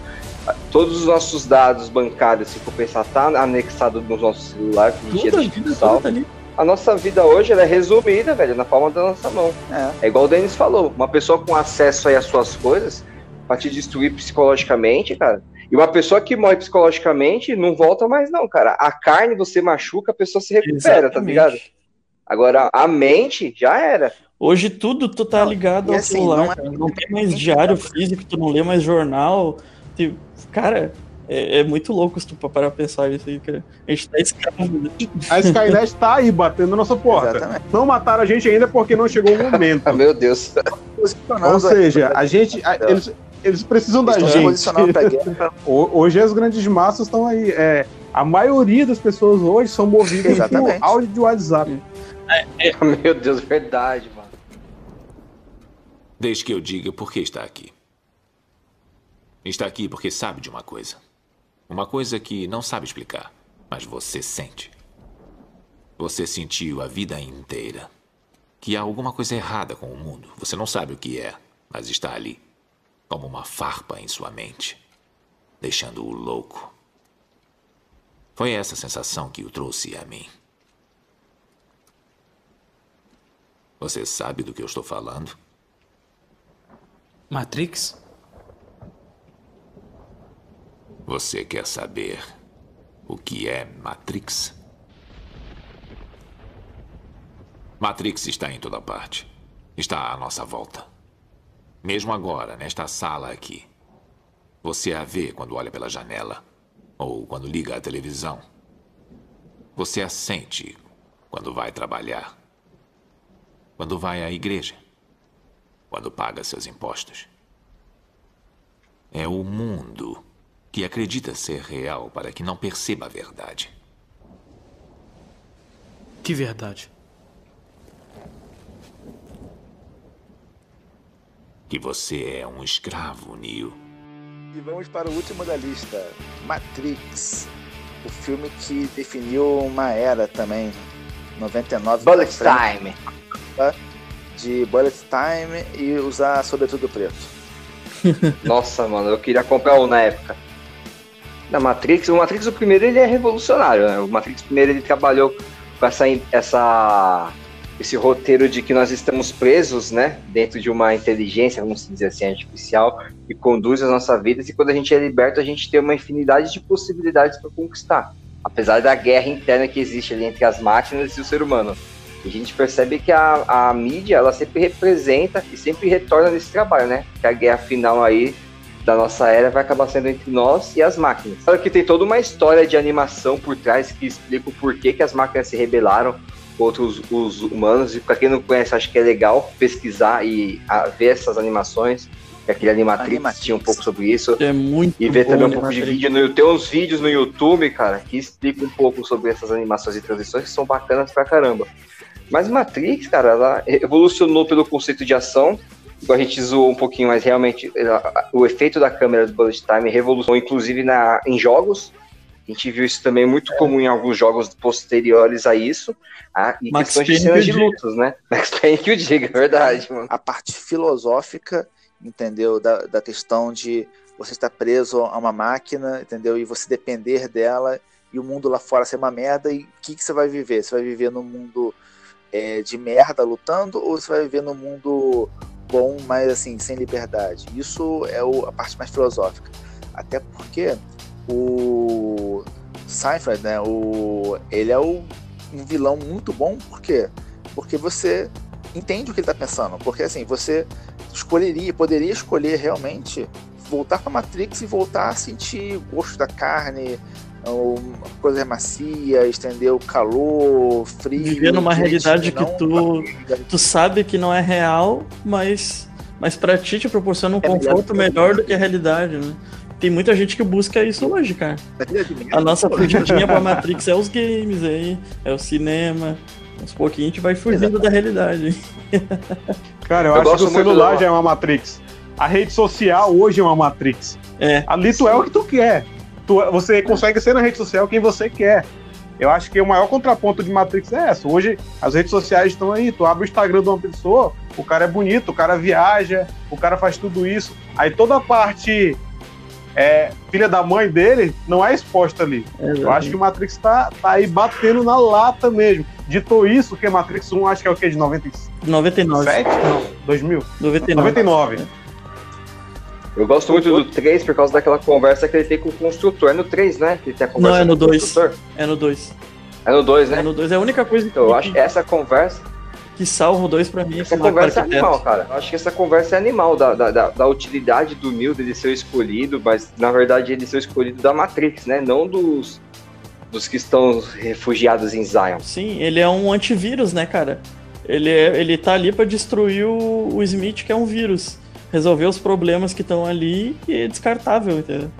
[SPEAKER 2] Todos os nossos dados bancários, se for pensar, tá anexado no nosso celular, que a gente Tudo, vida, tá ali. A nossa vida hoje é resumida, velho, na palma da nossa mão. É, é igual o Denis falou, uma pessoa com acesso aí às suas coisas, pra te destruir psicologicamente, cara, e uma pessoa que morre psicologicamente não volta mais, não, cara. A carne você machuca, a pessoa se recupera, tá Exatamente. tá ligado? Agora, a mente já era.
[SPEAKER 3] Hoje tudo tu tá ligado ao assim, celular, não, é... não, tem mais diário físico, tu não lê mais jornal. Tu... Cara, é, é, muito louco se tu parar pra pensar isso aí, cara. A gente tá escravo. Né?
[SPEAKER 4] A Skynet tá aí batendo na nossa porta. Exatamente. Não mataram a gente ainda porque não chegou o momento.
[SPEAKER 2] Meu Deus.
[SPEAKER 4] Ou seja, a gente. A, eles, eles precisam da gente. Hoje as grandes massas estão aí. É, a maioria das pessoas hoje são movidas Exatamente. por áudio de WhatsApp.
[SPEAKER 2] É, é. Meu Deus, verdade, mano.
[SPEAKER 7] Deixe que eu diga por que está aqui. Está aqui porque sabe de uma coisa. Uma coisa que não sabe explicar, mas você sente. Você sentiu a vida inteira que há alguma coisa errada com o mundo. Você não sabe o que é, mas está ali como uma farpa em sua mente, deixando-o louco. Foi essa sensação que o trouxe a mim. Você sabe do que eu estou falando?
[SPEAKER 3] Matrix?
[SPEAKER 7] Você quer saber o que é Matrix? Matrix está em toda parte. Está à nossa volta. Mesmo agora, nesta sala aqui. Você a vê quando olha pela janela ou quando liga a televisão. Você a sente quando vai trabalhar, quando vai à igreja, quando paga seus impostos. É o mundo que acredita ser real para que não perceba a verdade.
[SPEAKER 8] Que verdade?
[SPEAKER 7] Que você é um escravo, Neo.
[SPEAKER 1] E vamos para o último da lista, Matrix. O filme que definiu uma era também. 99
[SPEAKER 2] Bullet Time.
[SPEAKER 1] De Bullet Time e usar sobretudo preto.
[SPEAKER 2] Nossa, mano, eu queria comprar um na época. Da Matrix, o Matrix o primeiro ele é revolucionário, né? O Matrix primeiro ele trabalhou com essa, essa esse roteiro de que nós estamos presos, né, dentro de uma inteligência, vamos dizer assim, artificial, que conduz as nossas vidas, e quando a gente é liberto, a gente tem uma infinidade de possibilidades para conquistar. Apesar da guerra interna que existe ali entre as máquinas e o ser humano. E a gente percebe que a, a mídia, ela sempre representa e sempre retorna nesse trabalho, né? Que a guerra final aí da nossa era vai acabar sendo entre nós e as máquinas. Claro que tem toda uma história de animação por trás que explica o porquê que as máquinas se rebelaram contra os, os humanos. E para quem não conhece, acho que é legal pesquisar e a, ver essas animações. Que aquele Animatrix,
[SPEAKER 1] Animatrix.
[SPEAKER 2] tinha um pouco sobre isso.
[SPEAKER 3] É muito
[SPEAKER 2] E ver
[SPEAKER 3] bom
[SPEAKER 2] também um pouco de
[SPEAKER 3] Animatrix.
[SPEAKER 2] vídeo no Tem uns vídeos no YouTube, cara, que explicam um pouco sobre essas animações e transições que são bacanas pra caramba. Mas Matrix, cara, ela evolucionou pelo conceito de ação. Igual a gente zoou um pouquinho, mas realmente ela- o efeito da câmera do Bullet Time revolucionou, inclusive na, em jogos. A gente viu isso também muito comum em alguns jogos posteriores a isso. Ah, e
[SPEAKER 3] Max
[SPEAKER 2] questões de
[SPEAKER 3] Payne
[SPEAKER 2] cenas de
[SPEAKER 3] diga.
[SPEAKER 2] lutas, né? Max Payne que o diga, é verdade, mano.
[SPEAKER 1] A parte filosófica, entendeu? Da, da questão de você estar preso a uma máquina, entendeu? E você depender dela e o mundo lá fora ser uma merda. E o que, que você vai viver? Você vai viver num mundo é, de merda lutando ou você vai viver num mundo bom, mas assim, sem liberdade? Isso é o- a parte mais filosófica. Até porque o Seinfeld, né? O, ele é o, um vilão muito bom, por quê? Porque você entende o que ele tá pensando. Porque assim, você escolheria, poderia escolher realmente voltar pra Matrix e voltar a sentir o gosto da carne, ou coisas macias, entendeu? Calor, frio.
[SPEAKER 3] Viver numa
[SPEAKER 1] direitinho,
[SPEAKER 3] realidade que tu-. Tu sabe que não é real, mas, mas pra ti te proporciona um
[SPEAKER 1] É
[SPEAKER 3] conforto melhor do que a realidade, né? Tem muita gente que busca isso hoje, cara. A nossa fugidinha pra Matrix é os games aí, é o cinema. Uns pouquinhos a gente vai fugindo da realidade.
[SPEAKER 4] Cara, eu,
[SPEAKER 2] Eu
[SPEAKER 4] acho que o celular já é uma Matrix. A rede social hoje é uma Matrix.
[SPEAKER 3] É.
[SPEAKER 4] Ali tu é o que tu quer. Tu, você consegue ser na rede social quem você quer. Eu acho que o maior contraponto de Matrix é essa. Hoje as redes sociais estão aí. Tu abre o Instagram de uma pessoa, o cara é bonito, o cara viaja, o cara faz tudo isso. Aí toda a parte é, filha da mãe dele não é exposta ali. Eu acho que o Matrix tá, tá aí batendo na lata mesmo. Ditou isso, que Matrix 1 acho que é o quê? De 97?
[SPEAKER 3] 99.
[SPEAKER 4] Não, 2000?
[SPEAKER 3] 99.
[SPEAKER 4] 99.
[SPEAKER 2] Eu gosto muito do 3 por causa daquela conversa que ele tem com o construtor. É no 3, né? Que ele tem a conversa
[SPEAKER 3] Não, é no
[SPEAKER 2] com o
[SPEAKER 3] 2.
[SPEAKER 2] construtor.
[SPEAKER 3] É no 2.
[SPEAKER 2] É no 2, né?
[SPEAKER 3] É no 2. É a única coisa que,
[SPEAKER 2] Então, eu acho que essa conversa,
[SPEAKER 3] que salva o 2 pra mim.
[SPEAKER 2] essa conversa é animal, cara. Eu acho que essa conversa é animal da, da, da, da utilidade do Neo dele ser escolhido, mas na verdade ele ser escolhido da Matrix, né? Não dos, dos que estão refugiados em Zion.
[SPEAKER 3] Sim, ele é um antivírus, né, cara? Ele, é, ele tá ali pra destruir o, o Smith, que é um vírus. Resolver os problemas que estão ali e é descartável, entendeu?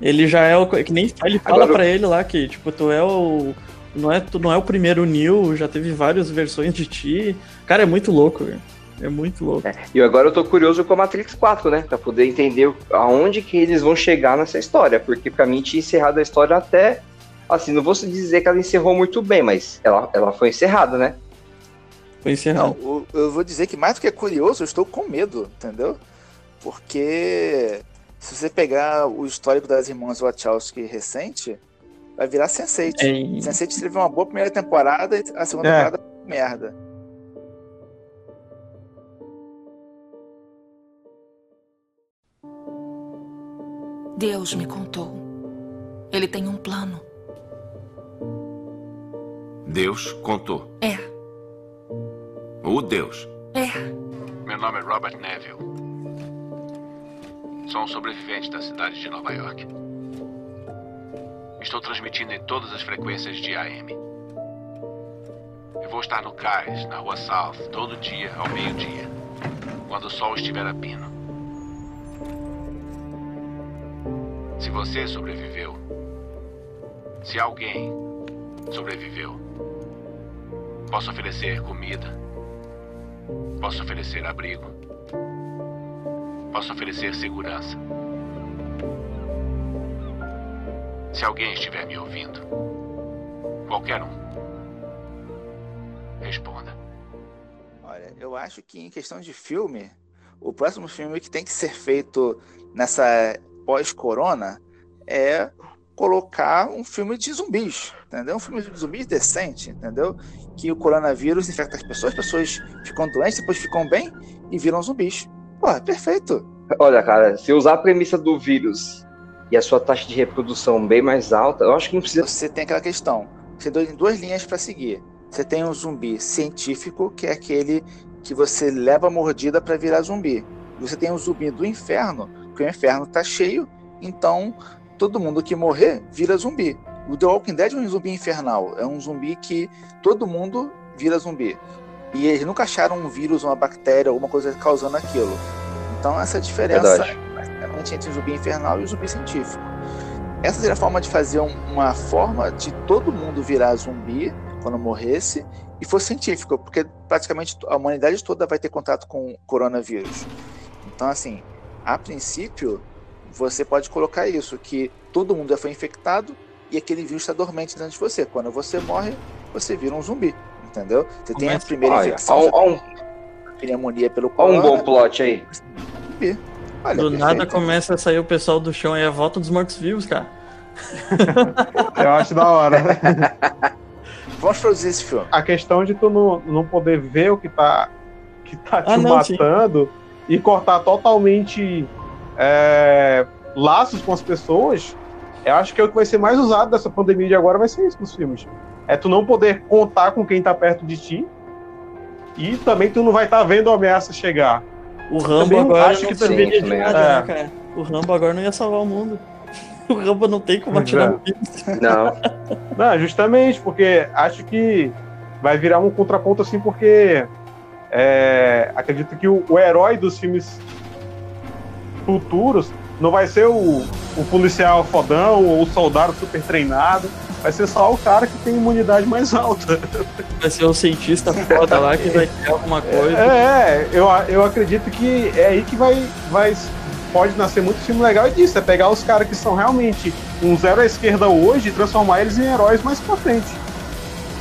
[SPEAKER 3] Ele já é o. Que nem ele fala
[SPEAKER 2] Agora-
[SPEAKER 3] pra ele lá que, tipo, tu é o. Não é, tu não é o primeiro Neil, já teve várias versões de ti. Cara, é muito louco, velho. É muito louco.
[SPEAKER 2] E agora eu tô curioso com a Matrix 4, né? Pra poder entender aonde que eles vão chegar nessa história. Porque pra mim tinha encerrado a história até. Assim, não vou dizer que ela encerrou muito bem, mas ela, ela foi encerrada, né?
[SPEAKER 3] Foi encerrado.
[SPEAKER 1] Não, o- eu vou dizer que mais do que curioso, eu estou com medo, entendeu? Porque se você pegar o histórico das irmãs Wachowski recente, vai virar Sense8.
[SPEAKER 3] É, e-
[SPEAKER 1] Sense8 teve uma boa primeira temporada e a segunda
[SPEAKER 4] É.
[SPEAKER 1] temporada foi merda.
[SPEAKER 8] Deus me contou. Ele tem um plano.
[SPEAKER 9] Deus contou.
[SPEAKER 8] É,
[SPEAKER 9] O Deus.
[SPEAKER 8] é.
[SPEAKER 9] Meu nome é Robert Neville. Sou um sobrevivente da cidade de Nova York. Estou transmitindo em todas as frequências de AM. Eu vou estar no cais, na rua South, todo dia ao meio-dia, quando o sol estiver a pino. Se você sobreviveu, se alguém sobreviveu, posso oferecer comida, posso oferecer abrigo, posso oferecer segurança. Se alguém estiver me ouvindo, qualquer um, responda.
[SPEAKER 1] Olha, eu acho que em questão de filme, o próximo filme que tem que ser feito nessa pós-corona é colocar um filme de zumbis, entendeu? Um filme de zumbis decente, entendeu? Que o coronavírus infecta as pessoas, as pessoas ficam doentes, depois ficam bem e viram zumbis. Pô, é perfeito.
[SPEAKER 2] Olha, cara, se usar a premissa do vírus e a sua taxa de reprodução bem mais alta, eu acho que não precisa.
[SPEAKER 1] Você tem aquela questão, você tem duas linhas para seguir. Você tem um zumbi científico, que é aquele que você leva a mordida para virar zumbi. E você tem um zumbi do inferno, que o inferno tá cheio, então todo mundo que morrer vira zumbi. O The Walking Dead é um zumbi infernal, é um zumbi que todo mundo vira zumbi. E eles nunca acharam um vírus, uma bactéria, alguma coisa causando aquilo. Então essa diferença
[SPEAKER 2] Verdade.
[SPEAKER 1] Entre o zumbi infernal e o zumbi científico. Essa seria a forma de fazer um- uma forma de todo mundo virar zumbi quando morresse e fosse científico, porque praticamente a humanidade toda vai ter contato com o coronavírus. Então, assim, a princípio, você pode colocar isso, que todo mundo já foi infectado e aquele vírus está dormente dentro de você. Quando você morre, você vira um zumbi, entendeu? Você tem a
[SPEAKER 3] Começa-
[SPEAKER 1] primeira
[SPEAKER 2] Olha,
[SPEAKER 1] infecção,
[SPEAKER 2] um- ó um,
[SPEAKER 1] a pneumonia pelo
[SPEAKER 2] ó um bom plot aí.
[SPEAKER 1] zumbi. Olha,
[SPEAKER 3] Do nada começa a sair o pessoal do chão e a volta dos mortos-vivos, cara.
[SPEAKER 4] Eu acho da hora.
[SPEAKER 1] Vamos produzir esse filme.
[SPEAKER 4] A questão de tu não, não poder ver o que tá, que tá te
[SPEAKER 3] Ah, não, sim.
[SPEAKER 4] matando e cortar totalmente é, laços com as pessoas, eu acho que é o que vai ser mais usado dessa pandemia de agora, vai ser isso nos filmes. É tu não poder contar com quem tá perto de ti e também tu não vai estar vendo a ameaça chegar.
[SPEAKER 3] O Rambo
[SPEAKER 4] Também
[SPEAKER 3] agora
[SPEAKER 4] acho
[SPEAKER 3] não
[SPEAKER 4] que
[SPEAKER 3] serviria de nada,
[SPEAKER 4] é.
[SPEAKER 3] né, cara? O Rambo agora não ia salvar o mundo. O Rambo não tem como atirar
[SPEAKER 4] é.
[SPEAKER 3] no.
[SPEAKER 2] Não.
[SPEAKER 4] Não, justamente, porque acho que vai virar um contraponto assim, porque é, acredito que o, o herói dos filmes futuros não vai ser o, o policial fodão ou o soldado super treinado, vai ser só o cara que tem imunidade mais alta.
[SPEAKER 3] Vai ser o cientista foda lá que vai criar alguma coisa.
[SPEAKER 4] É, eu, eu acredito que é aí que vai, vai pode nascer muito filme legal disso, é pegar os caras que são realmente um zero à esquerda hoje e transformar eles em heróis mais pra frente.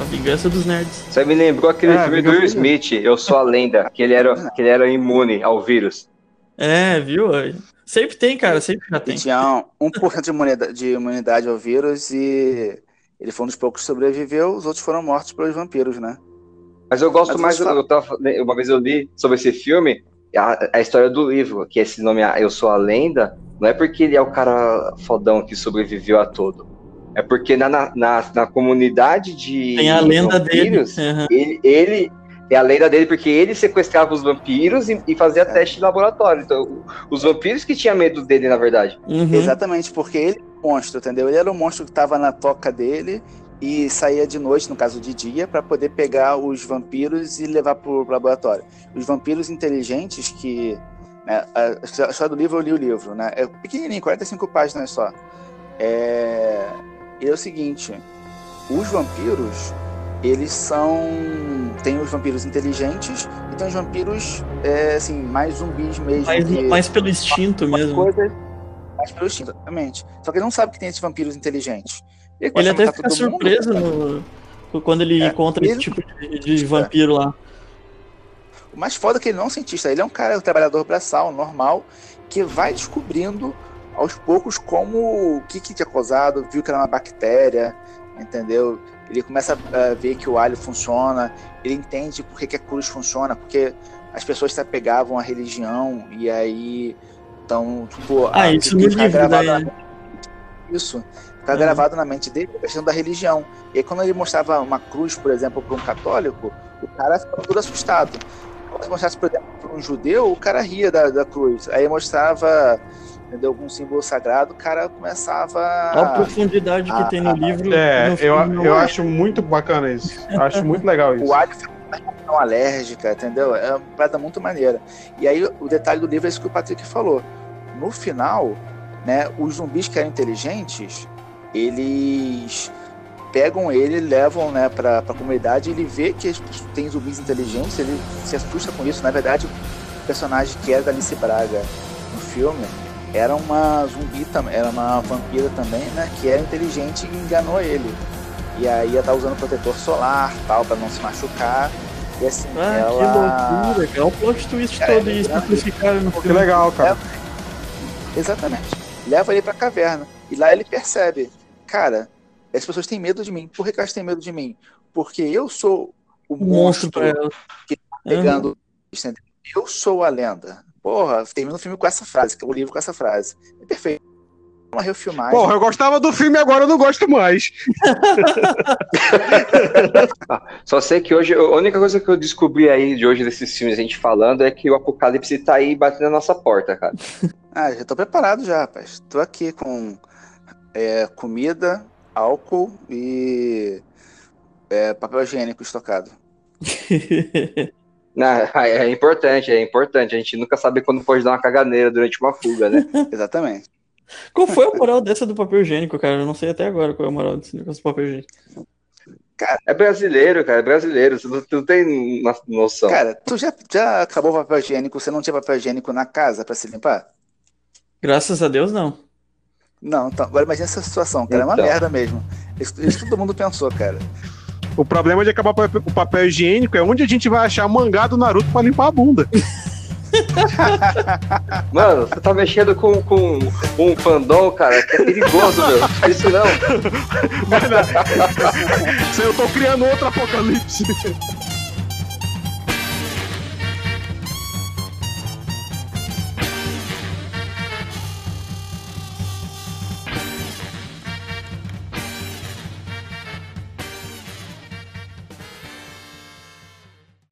[SPEAKER 3] A vingança dos nerds.
[SPEAKER 2] Você me lembrou aquele
[SPEAKER 4] É,
[SPEAKER 2] filme do Will Smith, Eu Sou a Lenda, que ele era, que ele era imune ao vírus.
[SPEAKER 3] É, viu? Sempre tem, cara, sempre já tem.
[SPEAKER 1] tinha 1% de imunidade, de imunidade ao vírus e ele foi um dos poucos que sobreviveu, os outros foram mortos pelos vampiros, né?
[SPEAKER 2] Mas eu gosto
[SPEAKER 1] Mas
[SPEAKER 2] mais, eu, tava, uma vez eu li sobre esse filme, a, a história do livro, que esse nome Eu Sou a Lenda, não é porque ele é o cara fodão que sobreviveu a todo. É porque na, na, na, na comunidade de
[SPEAKER 3] Tem a lenda dele.
[SPEAKER 2] vampiros,
[SPEAKER 3] Aham.
[SPEAKER 2] ele, ele é a lenda dele porque ele sequestrava os vampiros e, e fazia teste de laboratório. Então, os vampiros que tinham medo dele, na verdade.
[SPEAKER 3] Uhum.
[SPEAKER 1] Exatamente, porque ele monstro, entendeu? Ele era o monstro que estava na toca dele e saía de noite, no caso de dia, para poder pegar os vampiros e levar para o laboratório. Os vampiros inteligentes que. Né, a história do livro, eu li o livro, né? É pequenininho, 45 páginas só. É, é o seguinte: os vampiros, eles são. Tem os vampiros inteligentes e tem os vampiros, é, assim, mais zumbis mesmo.
[SPEAKER 3] Mais,
[SPEAKER 1] que-
[SPEAKER 3] mais pelo instinto mesmo.
[SPEAKER 1] coisas exatamente. Só que ele não sabe que tem esses vampiros inteligentes. Ele,
[SPEAKER 3] Ele até fica
[SPEAKER 1] mundo,
[SPEAKER 3] surpreso
[SPEAKER 1] cara.
[SPEAKER 3] no, quando ele
[SPEAKER 1] É,
[SPEAKER 3] encontra
[SPEAKER 1] ele-
[SPEAKER 3] esse tipo de, de vampiro lá.
[SPEAKER 1] O mais foda é que ele não é um cientista, ele é um cara, um trabalhador braçal, normal, que vai descobrindo aos poucos como o que, que tinha causado, viu que era uma bactéria, entendeu? Ele começa a ver que o alho funciona, ele entende por que, que a cruz funciona, porque as pessoas se apegavam à religião e aí Então, tipo,
[SPEAKER 3] Ah,
[SPEAKER 1] a-
[SPEAKER 3] isso no
[SPEAKER 1] fica
[SPEAKER 3] livro
[SPEAKER 1] gravado
[SPEAKER 3] daí.
[SPEAKER 1] na- Isso. Fica
[SPEAKER 3] Uhum.
[SPEAKER 1] gravado na mente dele a questão da religião. E aí, quando ele mostrava uma cruz, por exemplo, para um católico, o cara ficava todo assustado. Quando mostrasse, por exemplo, para um judeu, o cara ria da, da cruz. Aí mostrava entendeu, algum símbolo sagrado, o cara começava.
[SPEAKER 3] Olha a profundidade que
[SPEAKER 1] Ah,
[SPEAKER 3] tem no livro.
[SPEAKER 4] É,
[SPEAKER 3] no
[SPEAKER 4] eu, eu
[SPEAKER 3] é.
[SPEAKER 4] acho muito bacana isso. Acho muito legal isso.
[SPEAKER 1] O alho reação alérgica, entendeu? É uma parada muito maneira. E aí o detalhe do livro é isso que o Patrick falou. No final, né, os zumbis que eram inteligentes, eles pegam ele, levam né, pra, pra comunidade, ele vê que tem zumbis inteligentes, ele se assusta com isso. Na verdade, o personagem que era da Alice Braga no filme era uma zumbi também, era uma vampira também, né? Que era inteligente e enganou ele. E aí ela tá usando protetor solar, tal, pra não se machucar. E assim,
[SPEAKER 3] Ah,
[SPEAKER 1] ela.
[SPEAKER 3] que loucura, cara. Olha o plot twist
[SPEAKER 1] Cara,
[SPEAKER 3] todo
[SPEAKER 1] é grande.
[SPEAKER 3] simplificaram no
[SPEAKER 4] Que legal, cara.
[SPEAKER 1] Exatamente. Leva ele pra caverna. E lá ele percebe, cara, as pessoas têm medo de mim. Por que que elas têm medo de mim? Porque eu sou o
[SPEAKER 3] Um monstro
[SPEAKER 1] monstro que tá pegando. entendeu? Eu sou a lenda. Porra, termina o filme com essa frase, o livro com essa frase. É perfeito. Uma refilmagem.
[SPEAKER 4] Porra, eu gostava do filme agora eu não gosto mais.
[SPEAKER 2] Só sei que hoje, a única coisa que eu descobri aí de hoje desses filmes, a gente falando, é que o apocalipse tá aí batendo na nossa porta, cara.
[SPEAKER 1] Ah, já tô preparado já, rapaz. Tô aqui com é, comida, álcool e é, papel higiênico estocado.
[SPEAKER 2] Não, é importante, é importante. A gente nunca sabe quando pode dar uma caganeira durante uma fuga, né?
[SPEAKER 1] Exatamente.
[SPEAKER 3] Qual foi a moral dessa do papel higiênico, cara? Eu não sei até agora qual é a moral desse negócio do papel higiênico.
[SPEAKER 2] É brasileiro, cara, é brasileiro. Você não, tu não tem no- noção.
[SPEAKER 1] Cara, tu já, já acabou o papel higiênico? Você não tinha papel higiênico na casa pra se limpar?
[SPEAKER 3] Graças a Deus, não.
[SPEAKER 1] Não, então, agora imagina essa situação, cara. É uma
[SPEAKER 2] Então.
[SPEAKER 1] merda mesmo. Isso, isso todo mundo pensou, cara.
[SPEAKER 4] O problema de acabar o papel higiênico é onde a gente vai achar mangá do Naruto pra limpar a bunda.
[SPEAKER 2] Mano, você tá mexendo com, com um fandom, cara, que é perigoso, meu. Faz Isso não.
[SPEAKER 4] Lá. Eu tô criando outro apocalipse.